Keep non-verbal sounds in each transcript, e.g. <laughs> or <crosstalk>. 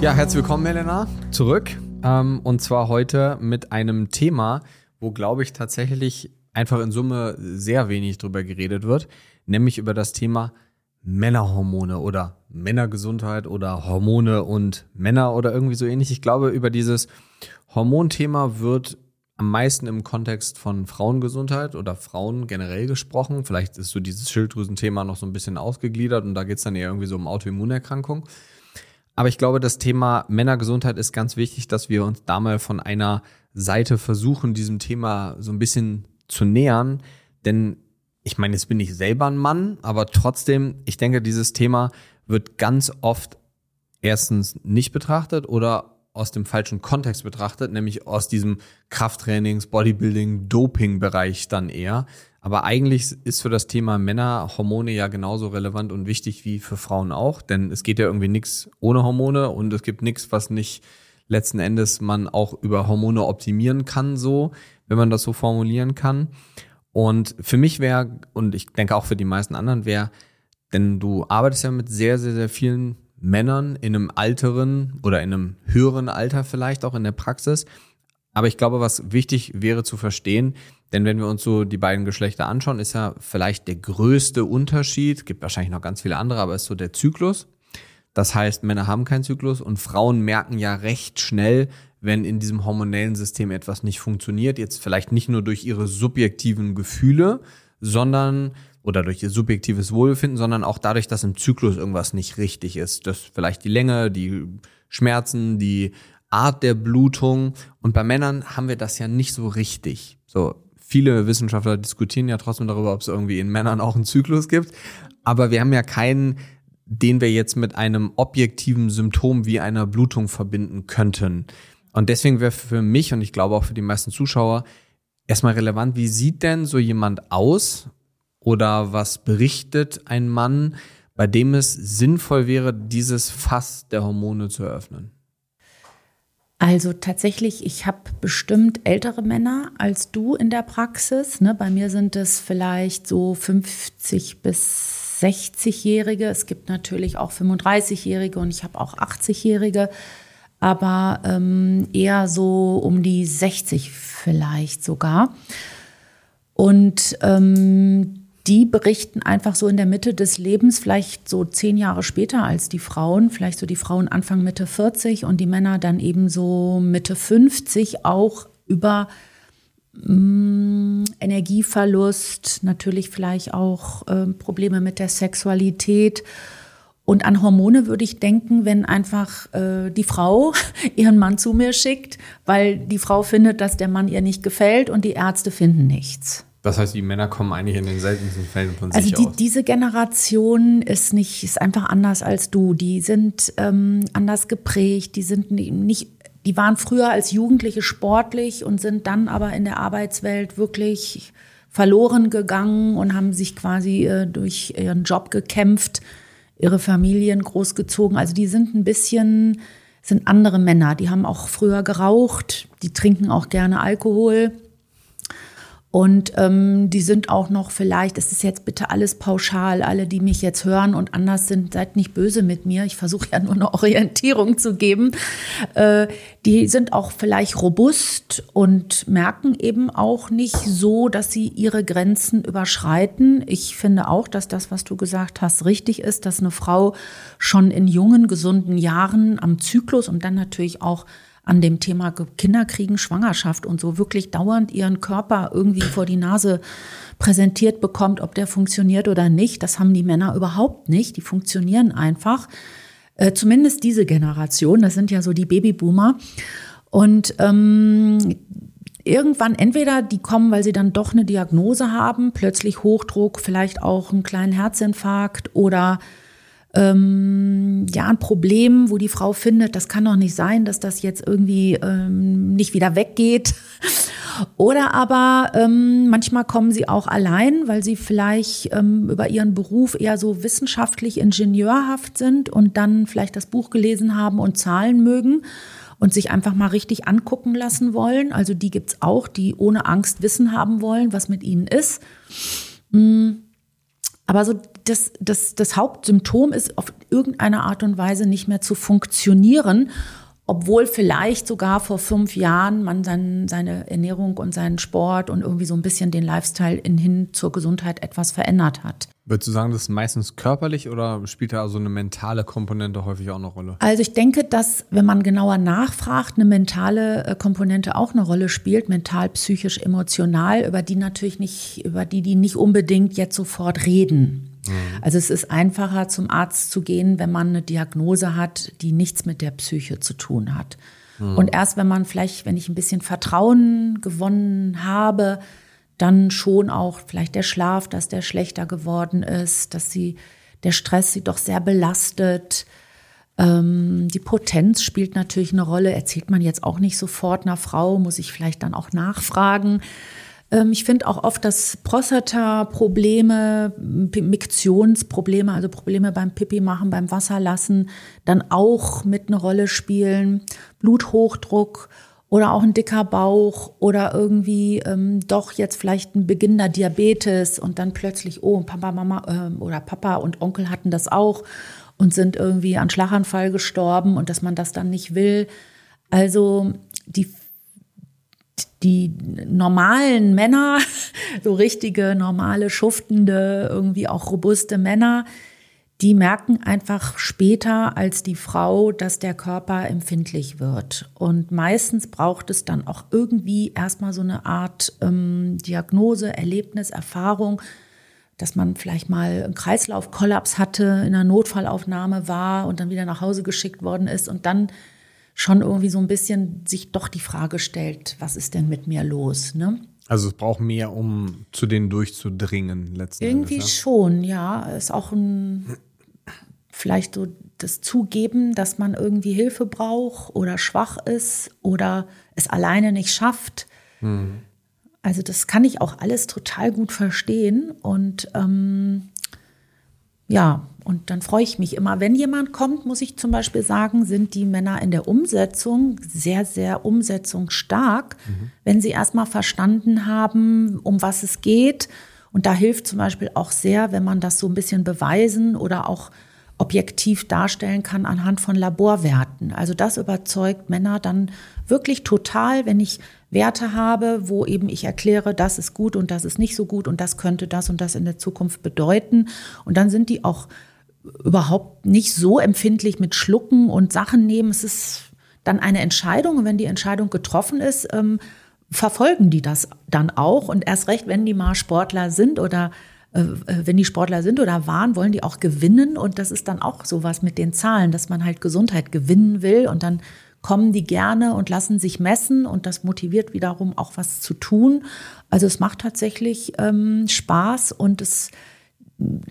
Ja, herzlich willkommen, Helena, zurück. Ähm, und zwar heute mit einem Thema, wo, glaube ich, tatsächlich einfach in Summe sehr wenig drüber geredet wird, nämlich über das Thema Männerhormone oder Männergesundheit oder Hormone und Männer oder irgendwie so ähnlich. Ich glaube, über dieses Hormonthema wird am meisten im Kontext von Frauengesundheit oder Frauen generell gesprochen. Vielleicht ist so dieses Schilddrüsenthema noch so ein bisschen ausgegliedert und da geht es dann eher irgendwie so um Autoimmunerkrankungen. Aber ich glaube, das Thema Männergesundheit ist ganz wichtig, dass wir uns da mal von einer Seite versuchen, diesem Thema so ein bisschen zu nähern. Denn ich meine, jetzt bin ich selber ein Mann, aber trotzdem, ich denke, dieses Thema wird ganz oft erstens nicht betrachtet oder aus dem falschen Kontext betrachtet, nämlich aus diesem Krafttrainings, Bodybuilding, Doping-Bereich dann eher. Aber eigentlich ist für das Thema Männer Hormone ja genauso relevant und wichtig wie für Frauen auch, denn es geht ja irgendwie nichts ohne Hormone und es gibt nichts, was nicht letzten Endes man auch über Hormone optimieren kann, so, wenn man das so formulieren kann. Und für mich wäre, und ich denke auch für die meisten anderen wäre, denn du arbeitest ja mit sehr, sehr, sehr vielen Männern in einem alteren oder in einem höheren Alter vielleicht auch in der Praxis. Aber ich glaube, was wichtig wäre zu verstehen, denn wenn wir uns so die beiden Geschlechter anschauen, ist ja vielleicht der größte Unterschied, gibt wahrscheinlich noch ganz viele andere, aber ist so der Zyklus. Das heißt, Männer haben keinen Zyklus und Frauen merken ja recht schnell, wenn in diesem hormonellen System etwas nicht funktioniert. Jetzt vielleicht nicht nur durch ihre subjektiven Gefühle, sondern oder durch ihr subjektives Wohlbefinden, sondern auch dadurch, dass im Zyklus irgendwas nicht richtig ist. Das vielleicht die Länge, die Schmerzen, die Art der Blutung. Und bei Männern haben wir das ja nicht so richtig. So, viele Wissenschaftler diskutieren ja trotzdem darüber, ob es irgendwie in Männern auch einen Zyklus gibt. Aber wir haben ja keinen, den wir jetzt mit einem objektiven Symptom wie einer Blutung verbinden könnten. Und deswegen wäre für mich und ich glaube auch für die meisten Zuschauer erstmal relevant, wie sieht denn so jemand aus oder was berichtet ein Mann, bei dem es sinnvoll wäre, dieses Fass der Hormone zu eröffnen? Also tatsächlich, ich habe bestimmt ältere Männer als du in der Praxis. Ne? Bei mir sind es vielleicht so 50 bis 60-Jährige. Es gibt natürlich auch 35-Jährige und ich habe auch 80-Jährige, aber ähm, eher so um die 60 vielleicht sogar. Und ähm, die berichten einfach so in der Mitte des Lebens, vielleicht so zehn Jahre später als die Frauen, vielleicht so die Frauen Anfang Mitte 40 und die Männer dann eben so Mitte 50 auch über mh, mm, Energieverlust, natürlich vielleicht auch äh, Probleme mit der Sexualität. Und an Hormone würde ich denken, wenn einfach äh, die Frau <laughs> ihren Mann zu mir schickt, weil die Frau findet, dass der Mann ihr nicht gefällt und die Ärzte finden nichts. Das heißt, die Männer kommen eigentlich in den seltensten Fällen von also sich die, aus. diese Generation ist nicht, ist einfach anders als du. Die sind ähm, anders geprägt, die sind nicht, die waren früher als Jugendliche sportlich und sind dann aber in der Arbeitswelt wirklich verloren gegangen und haben sich quasi äh, durch ihren Job gekämpft, ihre Familien großgezogen. Also die sind ein bisschen, sind andere Männer. Die haben auch früher geraucht, die trinken auch gerne Alkohol und ähm, die sind auch noch vielleicht, das ist jetzt bitte alles pauschal, alle, die mich jetzt hören und anders sind, seid nicht böse mit mir. Ich versuche ja nur eine Orientierung zu geben. Äh, die sind auch vielleicht robust und merken eben auch nicht so, dass sie ihre Grenzen überschreiten. Ich finde auch, dass das, was du gesagt hast, richtig ist, dass eine Frau schon in jungen, gesunden Jahren am Zyklus und dann natürlich auch an dem Thema Kinderkriegen, Schwangerschaft und so wirklich dauernd ihren Körper irgendwie vor die Nase präsentiert bekommt, ob der funktioniert oder nicht. Das haben die Männer überhaupt nicht. Die funktionieren einfach. Äh, zumindest diese Generation, das sind ja so die Babyboomer. Und ähm, irgendwann entweder die kommen, weil sie dann doch eine Diagnose haben, plötzlich Hochdruck, vielleicht auch einen kleinen Herzinfarkt oder ähm, ja ein Problem, wo die Frau findet, das kann doch nicht sein, dass das jetzt irgendwie ähm, nicht wieder weggeht. <laughs> Oder aber ähm, manchmal kommen sie auch allein, weil sie vielleicht ähm, über ihren Beruf eher so wissenschaftlich ingenieurhaft sind und dann vielleicht das Buch gelesen haben und Zahlen mögen und sich einfach mal richtig angucken lassen wollen. Also die gibt's auch, die ohne Angst Wissen haben wollen, was mit ihnen ist. Mm. Aber so das, das, das Hauptsymptom ist auf irgendeine Art und Weise nicht mehr zu funktionieren obwohl vielleicht sogar vor fünf Jahren man sein, seine Ernährung und seinen Sport und irgendwie so ein bisschen den Lifestyle in, hin zur Gesundheit etwas verändert hat. Würdest du sagen, das ist meistens körperlich oder spielt da also eine mentale Komponente häufig auch eine Rolle? Also ich denke, dass, wenn man genauer nachfragt, eine mentale äh, Komponente auch eine Rolle spielt, mental, psychisch, emotional, über die natürlich nicht, über die die nicht unbedingt jetzt sofort reden. Mhm. Also es ist einfacher, zum Arzt zu gehen, wenn man eine Diagnose hat, die nichts mit der Psyche zu tun hat. Mhm. Und erst wenn man vielleicht, wenn ich ein bisschen Vertrauen gewonnen habe, dann schon auch vielleicht der Schlaf, dass der schlechter geworden ist, dass sie, der Stress sie doch sehr belastet. Ähm, die Potenz spielt natürlich eine Rolle, erzählt man jetzt auch nicht sofort einer Frau, muss ich vielleicht dann auch nachfragen. Ähm, ich finde auch oft, dass Prostata-Probleme, Miktionsprobleme, also Probleme beim Pipi machen, beim Wasserlassen, dann auch mit eine Rolle spielen. Bluthochdruck oder auch ein dicker Bauch oder irgendwie ähm, doch jetzt vielleicht ein beginnender Diabetes und dann plötzlich, oh, Papa, Mama äh, oder Papa und Onkel hatten das auch und sind irgendwie an Schlaganfall gestorben und dass man das dann nicht will. Also die die normalen Männer, <laughs> so richtige, normale, schuftende, irgendwie auch robuste Männer, die merken einfach später als die Frau, dass der Körper empfindlich wird. Und meistens braucht es dann auch irgendwie erstmal so eine Art ähm, Diagnose, Erlebnis, Erfahrung, dass man vielleicht mal einen Kreislaufkollaps hatte, in einer Notfallaufnahme war und dann wieder nach Hause geschickt worden ist und dann schon irgendwie so ein bisschen sich doch die Frage stellt, was ist denn mit mir los? Ne? Also es braucht mehr, um zu denen durchzudringen letzten Irgendwie Endes, ja? schon, ja. Ist auch ein vielleicht so das Zugeben, dass man irgendwie Hilfe braucht oder schwach ist oder es alleine nicht schafft. Mhm. Also das kann ich auch alles total gut verstehen und ähm, ja, und dann freue ich mich immer. Wenn jemand kommt, muss ich zum Beispiel sagen, sind die Männer in der Umsetzung sehr, sehr umsetzungsstark, mhm. wenn sie erstmal verstanden haben, um was es geht. Und da hilft zum Beispiel auch sehr, wenn man das so ein bisschen beweisen oder auch objektiv darstellen kann anhand von Laborwerten. Also das überzeugt Männer dann wirklich total, wenn ich Werte habe, wo eben ich erkläre, das ist gut und das ist nicht so gut und das könnte das und das in der Zukunft bedeuten. Und dann sind die auch überhaupt nicht so empfindlich mit Schlucken und Sachen nehmen. Es ist dann eine Entscheidung und wenn die Entscheidung getroffen ist, ähm, verfolgen die das dann auch und erst recht, wenn die mal Sportler sind oder wenn die Sportler sind oder waren, wollen die auch gewinnen und das ist dann auch sowas mit den Zahlen, dass man halt Gesundheit gewinnen will und dann kommen die gerne und lassen sich messen und das motiviert wiederum auch was zu tun. Also es macht tatsächlich ähm, Spaß und es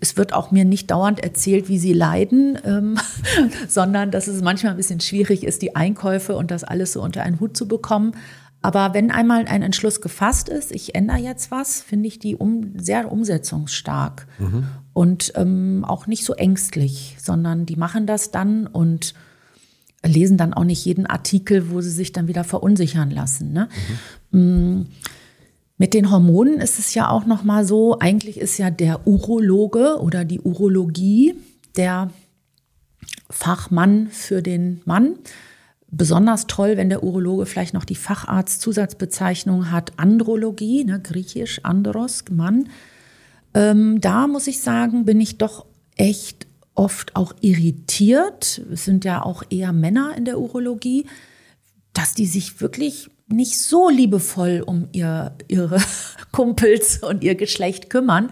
es wird auch mir nicht dauernd erzählt, wie sie leiden, ähm, <laughs> sondern dass es manchmal ein bisschen schwierig ist, die Einkäufe und das alles so unter einen Hut zu bekommen. Aber wenn einmal ein Entschluss gefasst ist, ich ändere jetzt was, finde ich die um, sehr umsetzungsstark mhm. und ähm, auch nicht so ängstlich, sondern die machen das dann und lesen dann auch nicht jeden Artikel, wo sie sich dann wieder verunsichern lassen. Ne? Mhm. Mit den Hormonen ist es ja auch noch mal so. Eigentlich ist ja der Urologe oder die Urologie der Fachmann für den Mann. Besonders toll, wenn der Urologe vielleicht noch die Facharzt-Zusatzbezeichnung hat, Andrologie, ne, griechisch, Andros, Mann. Ähm, da muss ich sagen, bin ich doch echt oft auch irritiert, es sind ja auch eher Männer in der Urologie, dass die sich wirklich nicht so liebevoll um ihr, ihre <laughs> Kumpels und ihr Geschlecht kümmern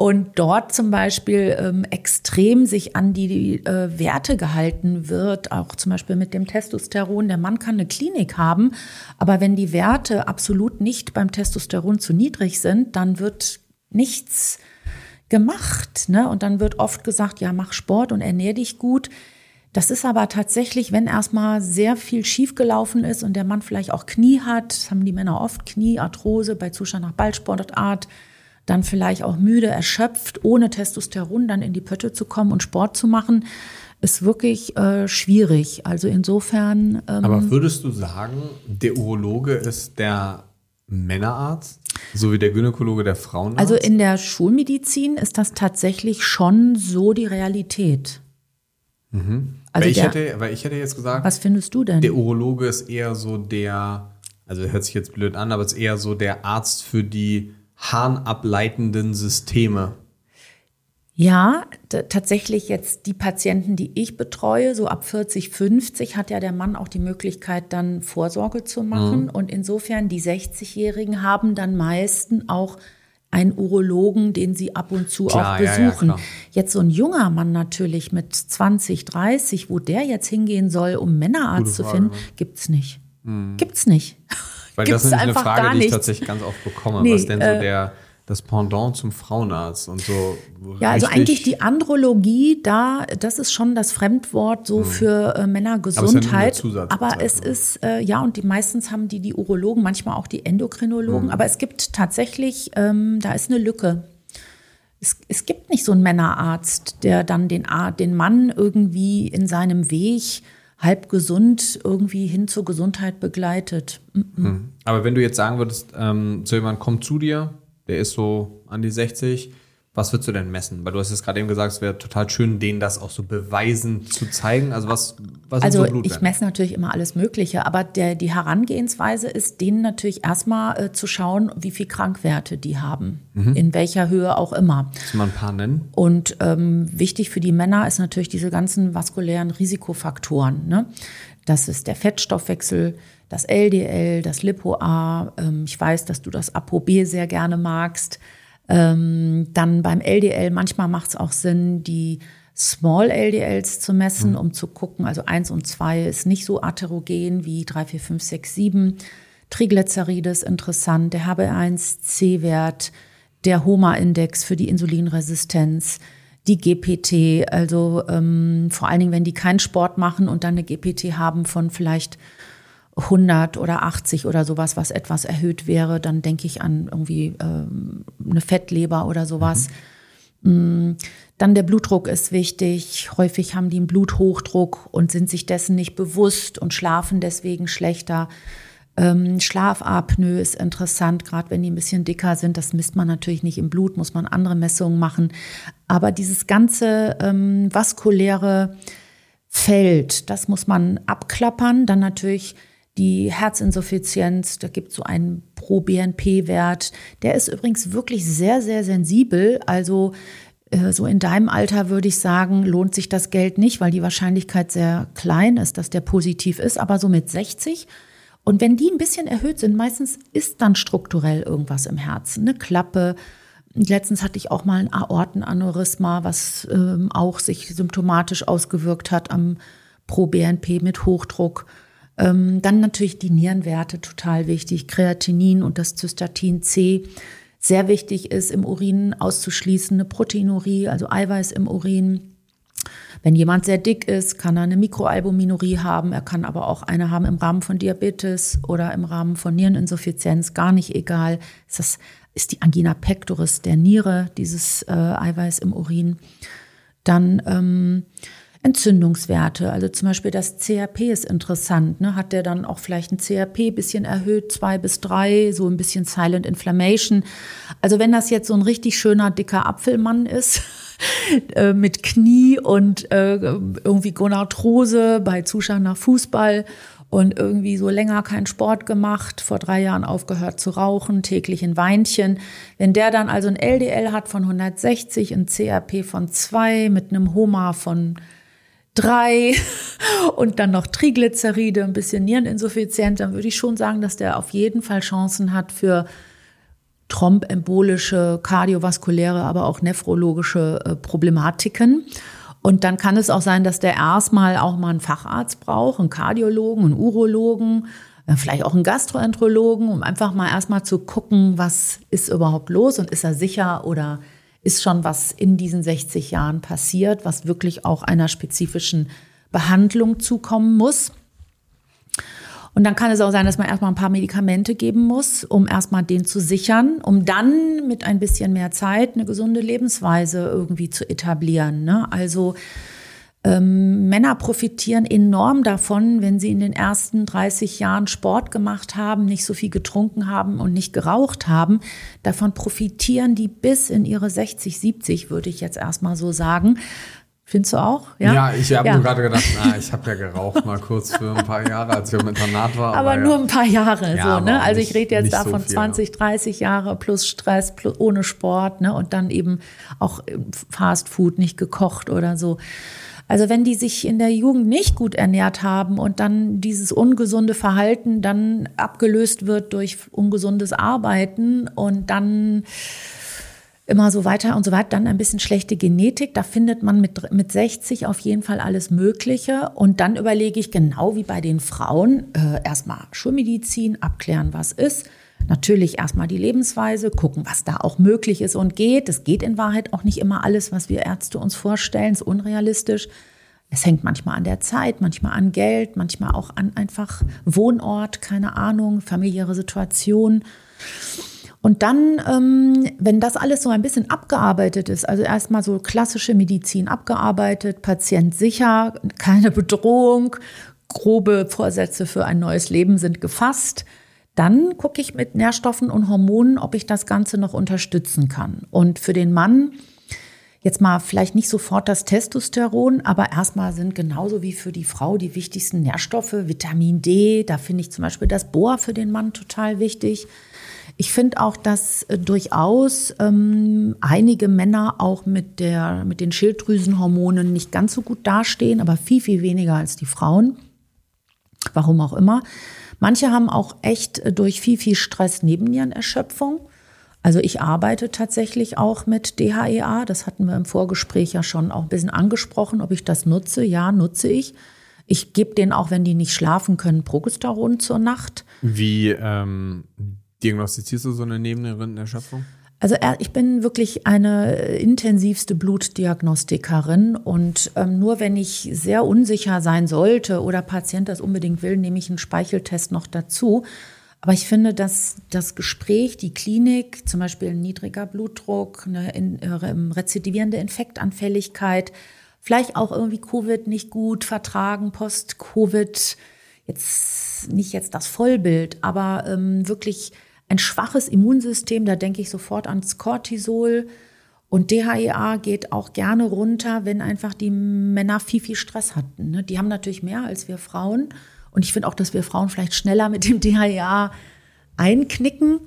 und dort zum Beispiel ähm, extrem sich an die äh, Werte gehalten wird, auch zum Beispiel mit dem Testosteron. Der Mann kann eine Klinik haben, aber wenn die Werte absolut nicht beim Testosteron zu niedrig sind, dann wird nichts gemacht. Ne? Und dann wird oft gesagt, ja, mach Sport und ernähr dich gut. Das ist aber tatsächlich, wenn erstmal sehr viel schiefgelaufen ist und der Mann vielleicht auch Knie hat, das haben die Männer oft, Knie, Arthrose bei Zustand nach Ballsportart, dann vielleicht auch müde, erschöpft, ohne Testosteron dann in die Pötte zu kommen und Sport zu machen, ist wirklich äh, schwierig. Also insofern. Ähm, Aber würdest du sagen, der Urologe ist der Männerarzt, so wie der Gynäkologe der Frauenarzt? Also in der Schulmedizin ist das tatsächlich schon so die Realität. Mhm. Also weil, ich der, hätte, weil ich hätte jetzt gesagt, was findest du denn? Der Urologe ist eher so der, also hört sich jetzt blöd an, aber ist eher so der Arzt für die harnableitenden Systeme. Ja, tatsächlich jetzt die Patienten, die ich betreue, so ab 40, 50, hat ja der Mann auch die Möglichkeit, dann Vorsorge zu machen. Mhm. Und insofern, die 60-Jährigen haben dann meisten auch einen Urologen, den sie ab und zu klar, auch besuchen. Ja, ja, jetzt so ein junger Mann natürlich mit 20, 30, wo der jetzt hingehen soll, um Männerarzt zu finden, gibt's nicht. Mhm. Gibt's nicht. Weil Gibt's das ist eine Frage, die ich tatsächlich ganz oft bekomme. Nee, was denn so äh, der das Pendant zum Frauenarzt und so. Ja, also eigentlich die Andrologie, da, das ist schon das Fremdwort so mhm. für äh, Männergesundheit. Aber, es, aber es ist, äh, ja, und die meistens haben die die Urologen, manchmal auch die Endokrinologen. Mhm. Aber es gibt tatsächlich, ähm, da ist eine Lücke. Es, es gibt nicht so einen Männerarzt, der dann den, den Mann irgendwie in seinem Weg halb gesund irgendwie hin zur Gesundheit begleitet. Mhm. Aber wenn du jetzt sagen würdest, ähm, so jemand kommt zu dir, der ist so an die 60. Was würdest du denn messen? Weil du hast jetzt gerade eben gesagt, es wäre total schön, denen das auch so beweisen zu zeigen. Also was, was Also so ich messe natürlich immer alles Mögliche, aber der, die Herangehensweise ist, denen natürlich erstmal äh, zu schauen, wie viel Krankwerte die haben, mhm. in welcher Höhe auch immer. Kannst du mal ein paar nennen? Und ähm, wichtig für die Männer ist natürlich diese ganzen vaskulären Risikofaktoren. Ne? Das ist der Fettstoffwechsel, das LDL, das LipoA. Ähm, ich weiß, dass du das ApoB sehr gerne magst. Ähm, dann beim LDL, manchmal macht es auch Sinn, die Small LDLs zu messen, mhm. um zu gucken. Also 1 und 2 ist nicht so atherogen wie 3, 4, 5, 6, 7. Triglyceride ist interessant, der HB1C-Wert, der HOMA-Index für die Insulinresistenz, die GPT, also ähm, vor allen Dingen, wenn die keinen Sport machen und dann eine GPT haben von vielleicht 100 oder 80 oder sowas, was etwas erhöht wäre, dann denke ich an irgendwie ähm, eine Fettleber oder sowas. Mhm. Dann der Blutdruck ist wichtig. Häufig haben die einen Bluthochdruck und sind sich dessen nicht bewusst und schlafen deswegen schlechter. Ähm, Schlafapnoe ist interessant, gerade wenn die ein bisschen dicker sind. Das misst man natürlich nicht im Blut, muss man andere Messungen machen. Aber dieses ganze ähm, vaskuläre Feld, das muss man abklappern. Dann natürlich die Herzinsuffizienz, da gibt es so einen Pro-BNP-Wert. Der ist übrigens wirklich sehr, sehr sensibel. Also äh, so in deinem Alter würde ich sagen, lohnt sich das Geld nicht, weil die Wahrscheinlichkeit sehr klein ist, dass der positiv ist. Aber so mit 60 und wenn die ein bisschen erhöht sind, meistens ist dann strukturell irgendwas im Herzen, eine Klappe. Letztens hatte ich auch mal ein Aortenaneurysma, was ähm, auch sich symptomatisch ausgewirkt hat am Pro-BNP mit Hochdruck. Ähm, dann natürlich die Nierenwerte, total wichtig. Kreatinin und das Zystatin C. Sehr wichtig ist, im Urin auszuschließen, eine Proteinurie, also Eiweiß im Urin. Wenn jemand sehr dick ist, kann er eine Mikroalbuminurie haben. Er kann aber auch eine haben im Rahmen von Diabetes oder im Rahmen von Niereninsuffizienz. Gar nicht egal. Das ist die Angina pectoris der Niere, dieses äh, Eiweiß im Urin. Dann ähm, Entzündungswerte. Also zum Beispiel das CRP ist interessant. Ne? Hat der dann auch vielleicht ein CRP bisschen erhöht, zwei bis drei, so ein bisschen Silent Inflammation. Also wenn das jetzt so ein richtig schöner, dicker Apfelmann ist, <laughs> äh, mit Knie und äh, irgendwie Gonarthrose bei Zuschauern nach Fußball und irgendwie so länger keinen Sport gemacht, vor drei Jahren aufgehört zu rauchen, täglich ein Weinchen. Wenn der dann also ein LDL hat von 160, ein CRP von zwei mit einem HOMA von drei <laughs> und dann noch Triglyceride, ein bisschen Niereninsuffizienz, dann würde ich schon sagen, dass der auf jeden Fall Chancen hat für trombembolische, kardiovaskuläre, aber auch nephrologische äh, Problematiken. Und dann kann es auch sein, dass der erstmal auch mal einen Facharzt braucht, einen Kardiologen, einen Urologen, äh, vielleicht auch einen Gastroenterologen, um einfach mal erstmal zu gucken, was ist überhaupt los und ist er sicher oder ist schon was in diesen 60 Jahren passiert, was wirklich auch einer spezifischen Behandlung zukommen muss. Und dann kann es auch sein, dass man erstmal ein paar Medikamente geben muss, um erstmal den zu sichern, um dann mit ein bisschen mehr Zeit eine gesunde Lebensweise irgendwie zu etablieren. Ne? Also ähm, Männer profitieren enorm davon, wenn sie in den ersten 30 Jahren Sport gemacht haben, nicht so viel getrunken haben und nicht geraucht haben. Davon profitieren die bis in ihre 60, 70, würde ich jetzt erstmal so sagen. Findest du auch? Ja, ja ich habe ja. nur gerade gedacht, na, ich habe ja geraucht mal kurz für ein paar Jahre, als ich im Internat war. Aber, aber nur ja. ein paar Jahre, ja, so, ne? Also ich rede jetzt davon so 20, 30 Jahre plus Stress, plus ohne Sport, ne? Und dann eben auch Fast Food nicht gekocht oder so. Also wenn die sich in der Jugend nicht gut ernährt haben und dann dieses ungesunde Verhalten dann abgelöst wird durch ungesundes Arbeiten und dann immer so weiter und so weiter, dann ein bisschen schlechte Genetik. Da findet man mit, mit 60 auf jeden Fall alles Mögliche. Und dann überlege ich genau wie bei den Frauen, äh, erstmal Schulmedizin, abklären, was ist. Natürlich erstmal die Lebensweise, gucken, was da auch möglich ist und geht. Es geht in Wahrheit auch nicht immer alles, was wir Ärzte uns vorstellen, ist unrealistisch. Es hängt manchmal an der Zeit, manchmal an Geld, manchmal auch an einfach Wohnort, keine Ahnung, familiäre Situation. Und dann, ähm, wenn das alles so ein bisschen abgearbeitet ist, also erstmal so klassische Medizin abgearbeitet, Patient sicher, keine Bedrohung, grobe Vorsätze für ein neues Leben sind gefasst, dann gucke ich mit Nährstoffen und Hormonen, ob ich das Ganze noch unterstützen kann. Und für den Mann jetzt mal vielleicht nicht sofort das Testosteron, aber erstmal sind genauso wie für die Frau die wichtigsten Nährstoffe, Vitamin D, da finde ich zum Beispiel das Bohr für den Mann total wichtig. Ich finde auch, dass äh, durchaus ähm, einige Männer auch mit, der, mit den Schilddrüsenhormonen nicht ganz so gut dastehen, aber viel, viel weniger als die Frauen. Warum auch immer. Manche haben auch echt äh, durch viel, viel Stress Nebennierenerschöpfung. Also ich arbeite tatsächlich auch mit DHEA. Das hatten wir im Vorgespräch ja schon auch ein bisschen angesprochen, ob ich das nutze. Ja, nutze ich. Ich gebe denen auch, wenn die nicht schlafen können, Progesteron zur Nacht. Wie ähm, diagnostizierst du so eine Nebennierenerschöpfung? Also ich bin wirklich eine intensivste Blutdiagnostikerin und ähm, nur wenn ich sehr unsicher sein sollte oder Patient das unbedingt will, nehme ich einen Speicheltest noch dazu. Aber ich finde, dass das Gespräch, die Klinik, zum Beispiel ein niedriger Blutdruck, eine in, äh, rezidivierende Infektanfälligkeit, vielleicht auch irgendwie Covid nicht gut vertragen, Post-Covid, jetzt nicht jetzt das Vollbild, aber ähm, wirklich ein schwaches Immunsystem, da denke ich sofort ans Cortisol. Und DHEA geht auch gerne runter, wenn einfach die Männer viel, viel Stress hatten. Ne? Die haben natürlich mehr als wir Frauen. Und ich finde auch, dass wir Frauen vielleicht schneller mit dem DHEA einknicken.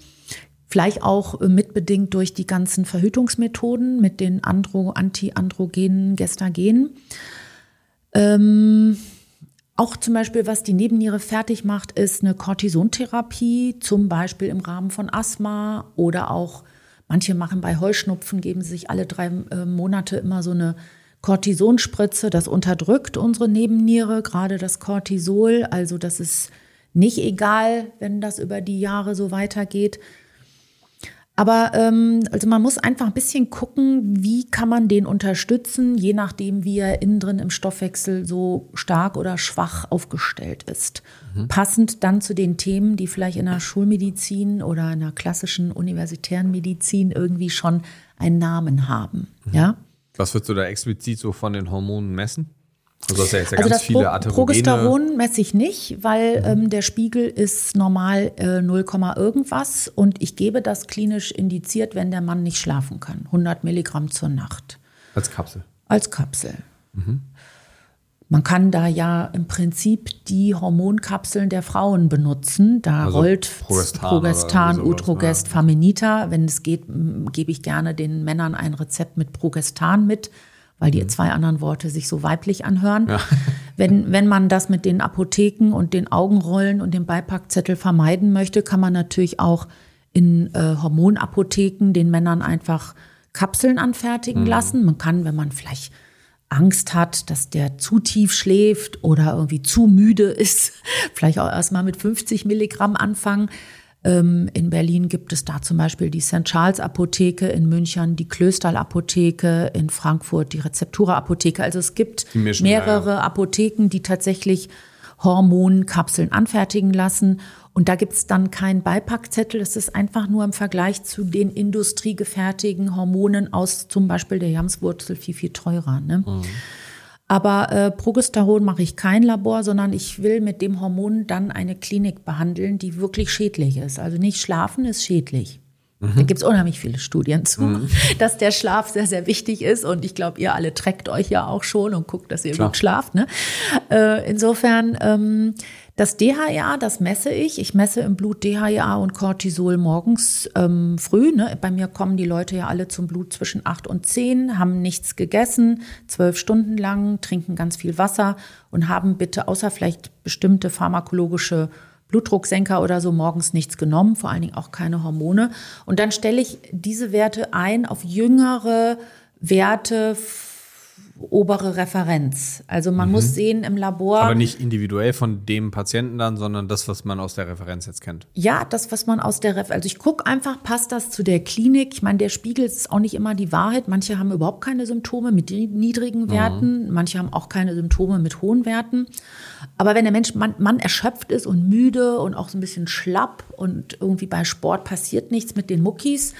Vielleicht auch äh, mitbedingt durch die ganzen Verhütungsmethoden mit den Andro, Anti-Androgenen, Gestagenen. Ähm, auch zum Beispiel, was die Nebenniere fertig macht, ist eine Cortisontherapie, zum Beispiel im Rahmen von Asthma oder auch manche machen bei Heuschnupfen, geben sich alle drei äh, Monate immer so eine Cortisonspritze. Das unterdrückt unsere Nebenniere, gerade das Cortisol. Also das ist nicht egal, wenn das über die Jahre so weitergeht. Aber ähm, also man muss einfach ein bisschen gucken, wie kann man den unterstützen, je nachdem, wie er innen drin im Stoffwechsel so stark oder schwach aufgestellt ist. Mhm. Passend dann zu den Themen, die vielleicht in der Schulmedizin oder in der klassischen universitären Medizin irgendwie schon einen Namen haben. Mhm. Ja. Was würdest du da explizit so von den Hormonen messen? Also, das ja jetzt ja also ganz viele Pro Progesteron messe ich nicht, weil mhm. ähm, der Spiegel ist normal äh, 0, irgendwas und ich gebe das klinisch indiziert, wenn der Mann nicht schlafen kann. 100 Milligramm zur Nacht. Als Kapsel? Als Kapsel. Mhm. Man kann da ja im Prinzip die Hormonkapseln der Frauen benutzen. Da also rollt Progestan, Progestan Utrogest, ja. Faminita. Wenn es geht, gebe ich gerne den Männern ein Rezept mit Progestan mit weil die mhm. zwei anderen Worte sich so weiblich anhören. Ja. <laughs> Wenn, wenn man das mit den Apotheken und den Augenrollen und dem Beipackzettel vermeiden möchte, kann man natürlich auch in äh, Hormonapotheken den Männern einfach Kapseln anfertigen mhm. lassen. Man kann, wenn man vielleicht Angst hat, dass der zu tief schläft oder irgendwie zu müde ist, <laughs> vielleicht auch erstmal mit 50 Milligramm anfangen. Ähm, in Berlin gibt es da zum Beispiel die St. Charles Apotheke, in München die Klösterl Apotheke, in Frankfurt die Rezeptura Apotheke. Also es gibt mischen, mehrere ja. Apotheken, die tatsächlich Hormonkapseln anfertigen lassen. Und da gibt es dann keinen Beipackzettel. Das ist einfach nur im Vergleich zu den industriegefertigten Hormonen aus zum Beispiel der Jamswurzel viel, viel teurer. Ne? Aber äh, Progesteron mache ich kein Labor, sondern ich will mit dem Hormon dann eine Klinik behandeln, die wirklich schädlich ist. Also nicht schlafen ist schädlich. Da gibt es unheimlich viele Studien zu, <laughs> dass der Schlaf sehr, sehr wichtig ist. Und ich glaube, ihr alle treckt euch ja auch schon und guckt, dass ihr Klar. gut schlaft. Ne? Äh, insofern, ähm, das DHEA, das messe ich. Ich messe im Blut DHEA und Cortisol morgens ähm, früh. Ne? Bei mir kommen die Leute ja alle zum Blut zwischen acht und zehn, haben nichts gegessen, zwölf Stunden lang, trinken ganz viel Wasser und haben bitte außer vielleicht bestimmte pharmakologische Blutdrucksenker oder so morgens nichts genommen, vor allen Dingen auch keine Hormone. Und dann stelle ich diese Werte ein auf jüngere Werte, obere Referenz. Also man muss sehen im Labor. Aber nicht individuell von dem Patienten dann, sondern das, was man aus der Referenz jetzt kennt. Ja, das, was man aus der Ref, also ich gucke einfach, passt das zu der Klinik? Ich meine, der Spiegel ist auch nicht immer die Wahrheit. Manche haben überhaupt keine Symptome mit ni- niedrigen Werten, manche haben auch keine Symptome mit hohen Werten. Aber wenn der Mensch, man, man erschöpft ist und müde und auch so ein bisschen schlapp und irgendwie bei Sport passiert nichts mit den Muckis,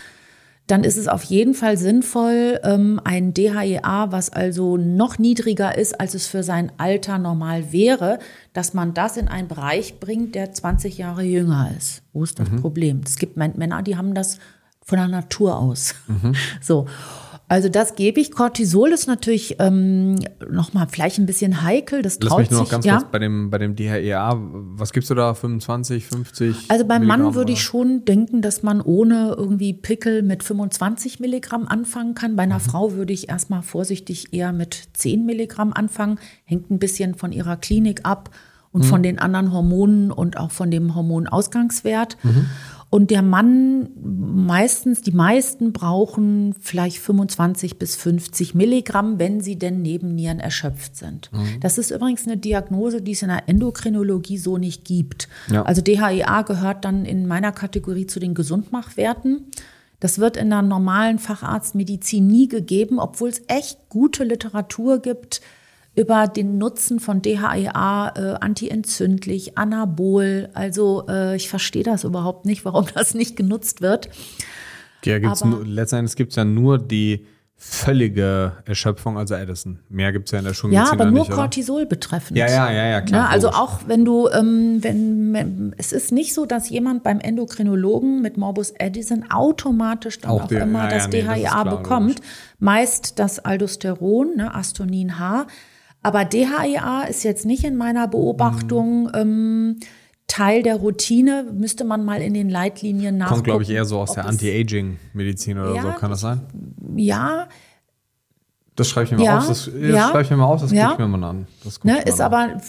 dann ist es auf jeden Fall sinnvoll, ähm, ein DHEA, was also noch niedriger ist, als es für sein Alter normal wäre, dass man das in einen Bereich bringt, der 20 Jahre jünger ist. Wo ist das Problem? Es gibt Män- Männer, die haben das von der Natur aus. <laughs> So. Also das gebe ich. Cortisol ist natürlich ähm, nochmal vielleicht ein bisschen heikel. Das Lass traut mich nur noch sich, ganz ja. kurz bei dem, bei dem DHEA, was gibst du da? 25, 50? Also beim Mann Milligramm würde ich schon denken, dass man ohne irgendwie Pickel mit 25 Milligramm anfangen kann. Mhm. Bei einer Frau würde ich erstmal vorsichtig eher mit 10 Milligramm anfangen. Hängt ein bisschen von ihrer Klinik ab und Mhm. von den anderen Hormonen und auch von dem Hormonausgangswert. Mhm. Und der Mann meistens, die meisten brauchen vielleicht 25 bis 50 Milligramm, wenn sie denn Nebennieren erschöpft sind. Mhm. Das ist übrigens eine Diagnose, die es in der Endokrinologie so nicht gibt. Ja. Also DHEA gehört dann in meiner Kategorie zu den Gesundmachwerten. Das wird in der normalen Facharztmedizin nie gegeben, obwohl es echt gute Literatur gibt über den Nutzen von DHEA, äh, antientzündlich, anabol. Also äh, ich verstehe das überhaupt nicht, warum <laughs> das nicht genutzt wird. Ja, gibt's nur, letzten Endes gibt es ja nur die völlige Erschöpfung, also Edison. Mehr gibt es ja in der Schulmedizin Ja, aber nur nicht, oder? Cortisol betreffend. Ja, ja, ja, ja, klar. Ja, also logisch. auch wenn du, ähm, wenn, es ist nicht so, dass jemand beim Endokrinologen mit Morbus Addison automatisch dann Auch auch, die- immer ja, ja, das nee, das DHEA klar, bekommt. logisch. Meist das Aldosteron, ne, Astonin H. Aber DHEA ist jetzt nicht in meiner Beobachtung Mhm. ähm, Teil der Routine. Müsste man mal in den Leitlinien nachgucken. Kommt, glaube ich, eher so aus der Anti-Aging-Medizin oder Ja, so. Kann das sein? Ja, Das schreibe ich mir mal Ja, auf. Das, das ja, schreibe ich mir mal auf, das ja. gucke ich mir mal an. Ne, mal ist an. aber,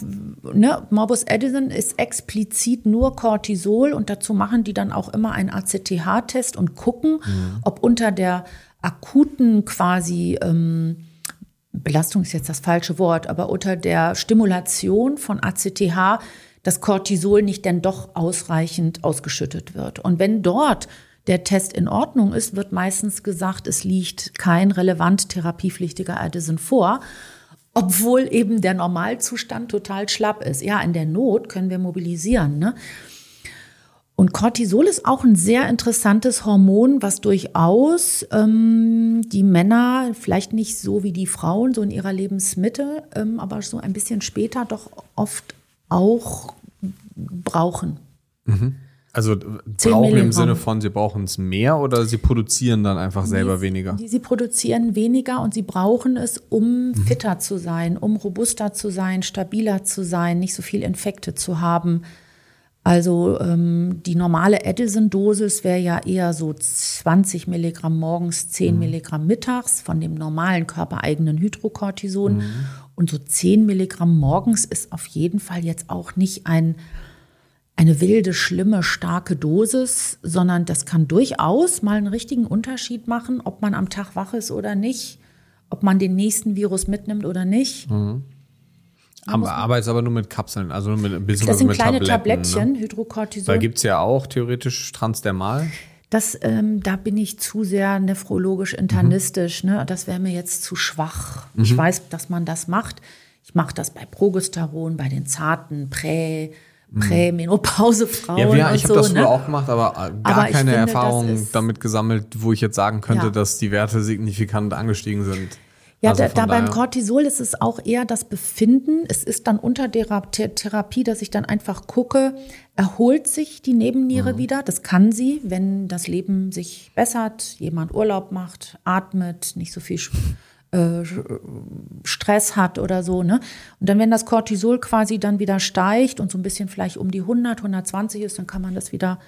ne, Morbus Addison ist explizit nur Cortisol und dazu machen die dann auch immer einen ACTH-Test und gucken, ob unter der akuten quasi, ähm, Belastung ist jetzt das falsche Wort, aber unter der Stimulation von ACTH das Cortisol nicht denn doch ausreichend ausgeschüttet wird. Und wenn dort der Test in Ordnung ist, wird meistens gesagt, es liegt kein relevant therapiepflichtiger Addison vor, obwohl eben der Normalzustand total schlapp ist. Ja, in der Not können wir mobilisieren. Ne? Und Cortisol ist auch ein sehr interessantes Hormon, was durchaus ähm, die Männer, vielleicht nicht so wie die Frauen, so in ihrer Lebensmitte, ähm, aber so ein bisschen später doch oft auch brauchen. Also Zehn brauchen im. Sinne von, sie brauchen es mehr oder sie produzieren dann einfach selber Die- weniger? Die, sie produzieren weniger und sie brauchen es, um fitter zu sein, um robuster zu sein, stabiler zu sein, nicht so viel Infekte zu haben. Also ähm, die normale Edison-Dosis wäre ja eher so 20 Milligramm morgens, 10 Milligramm mittags von dem normalen körpereigenen Hydrocortison. Und so 10 Milligramm morgens ist auf jeden Fall jetzt auch nicht ein eine wilde, schlimme, starke Dosis, sondern das kann durchaus mal einen richtigen Unterschied machen, ob man am Tag wach ist oder nicht, ob man den nächsten Virus mitnimmt oder nicht. Aber arbeitest aber nur mit Kapseln, also nur mit bisschen Das sind mit kleine Tabletten, Tablettchen, Ne? Hydrocortison. Da gibt's ja auch theoretisch Transdermal. Das, ähm, da bin ich zu sehr nephrologisch internistisch. Ne? Das wäre mir jetzt zu schwach. Mhm. Ich weiß, dass man das macht. Ich mache das bei Progesteron, bei den zarten Prä, Prämenopausefrauen Mhm. Ja, wir, und ich habe so. das früher ne? auch gemacht, aber äh, gar Aber keine finde, Erfahrung damit gesammelt, wo ich jetzt sagen könnte, Ja. dass die Werte signifikant angestiegen sind. Ja, Also da, da beim Cortisol ist es auch eher das Befinden. Es ist dann unter der Ther- Therapie, dass ich dann einfach gucke, erholt sich die Nebenniere Mhm. wieder? Das kann sie, wenn das Leben sich bessert, jemand Urlaub macht, atmet, nicht so viel äh, Stress hat oder so. Ne? Und dann, wenn das Cortisol quasi dann wieder steigt und so ein bisschen vielleicht um die 100, 120 ist, dann kann man das wieder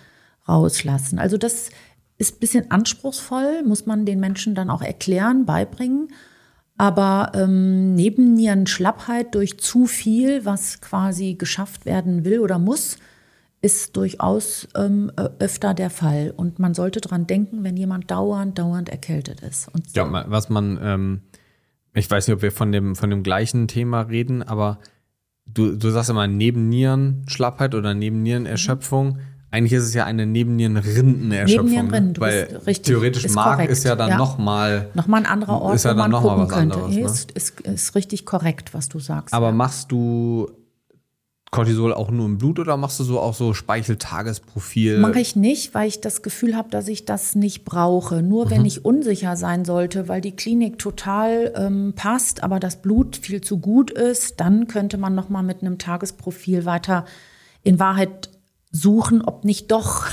rauslassen. Also das ist ein bisschen anspruchsvoll, muss man den Menschen dann auch erklären, beibringen. Aber ähm, Nebennierenschlappheit durch zu viel, was quasi geschafft werden will oder muss, ist durchaus ähm, öfter der Fall. Und man sollte dran denken, wenn jemand dauernd, dauernd erkältet ist. Und Ja, ma- was man, ähm, ich weiß nicht, ob wir von dem, von dem gleichen Thema reden, aber du, du sagst immer Nebennierenschlappheit oder Nebennierenerschöpfung. Eigentlich ist es ja eine Nebennierenrindenerschöpfung. Nebennierenrinden, du weil bist richtig, theoretisch ist Mark korrekt, ist ja dann ja. nochmal. Nochmal ein anderer Ort, Ist ja wo dann man noch mal gucken was könnte. anderes, ne? ist, ist, ist richtig korrekt, was du sagst. Aber ja. machst du Cortisol auch nur im Blut oder machst du so auch so Speicheltagesprofil? Mache ich nicht, weil ich das Gefühl habe, dass ich das nicht brauche. Nur Mhm. wenn ich unsicher sein sollte, weil die Klinik total ähm, passt, aber das Blut viel zu gut ist, dann könnte man noch mal mit einem Tagesprofil weiter in Wahrheit suchen, ob nicht doch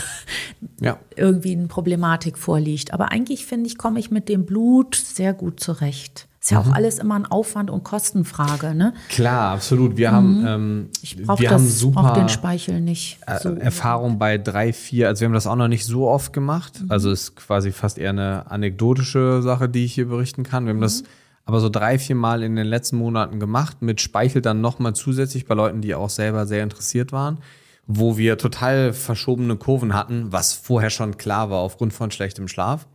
Ja. irgendwie eine Problematik vorliegt. Aber eigentlich finde ich, komme ich mit dem Blut sehr gut zurecht. Ist ja Mhm. auch alles immer ein Aufwand- und Kostenfrage. Ne? Klar, absolut. Wir haben, ähm, Mhm. Ich brauche wir haben das, super brauch den Speichel nicht. So. äh, Erfahrung bei drei, vier, also wir haben das auch noch nicht so oft gemacht. Mhm. Also ist quasi fast eher eine anekdotische Sache, die ich hier berichten kann. Wir haben das Mhm. aber so drei, vier Mal in den letzten Monaten gemacht, mit Speichel dann nochmal zusätzlich bei Leuten, die auch selber sehr interessiert waren, wo wir total verschobene Kurven hatten, was vorher schon klar war aufgrund von schlechtem Schlaf.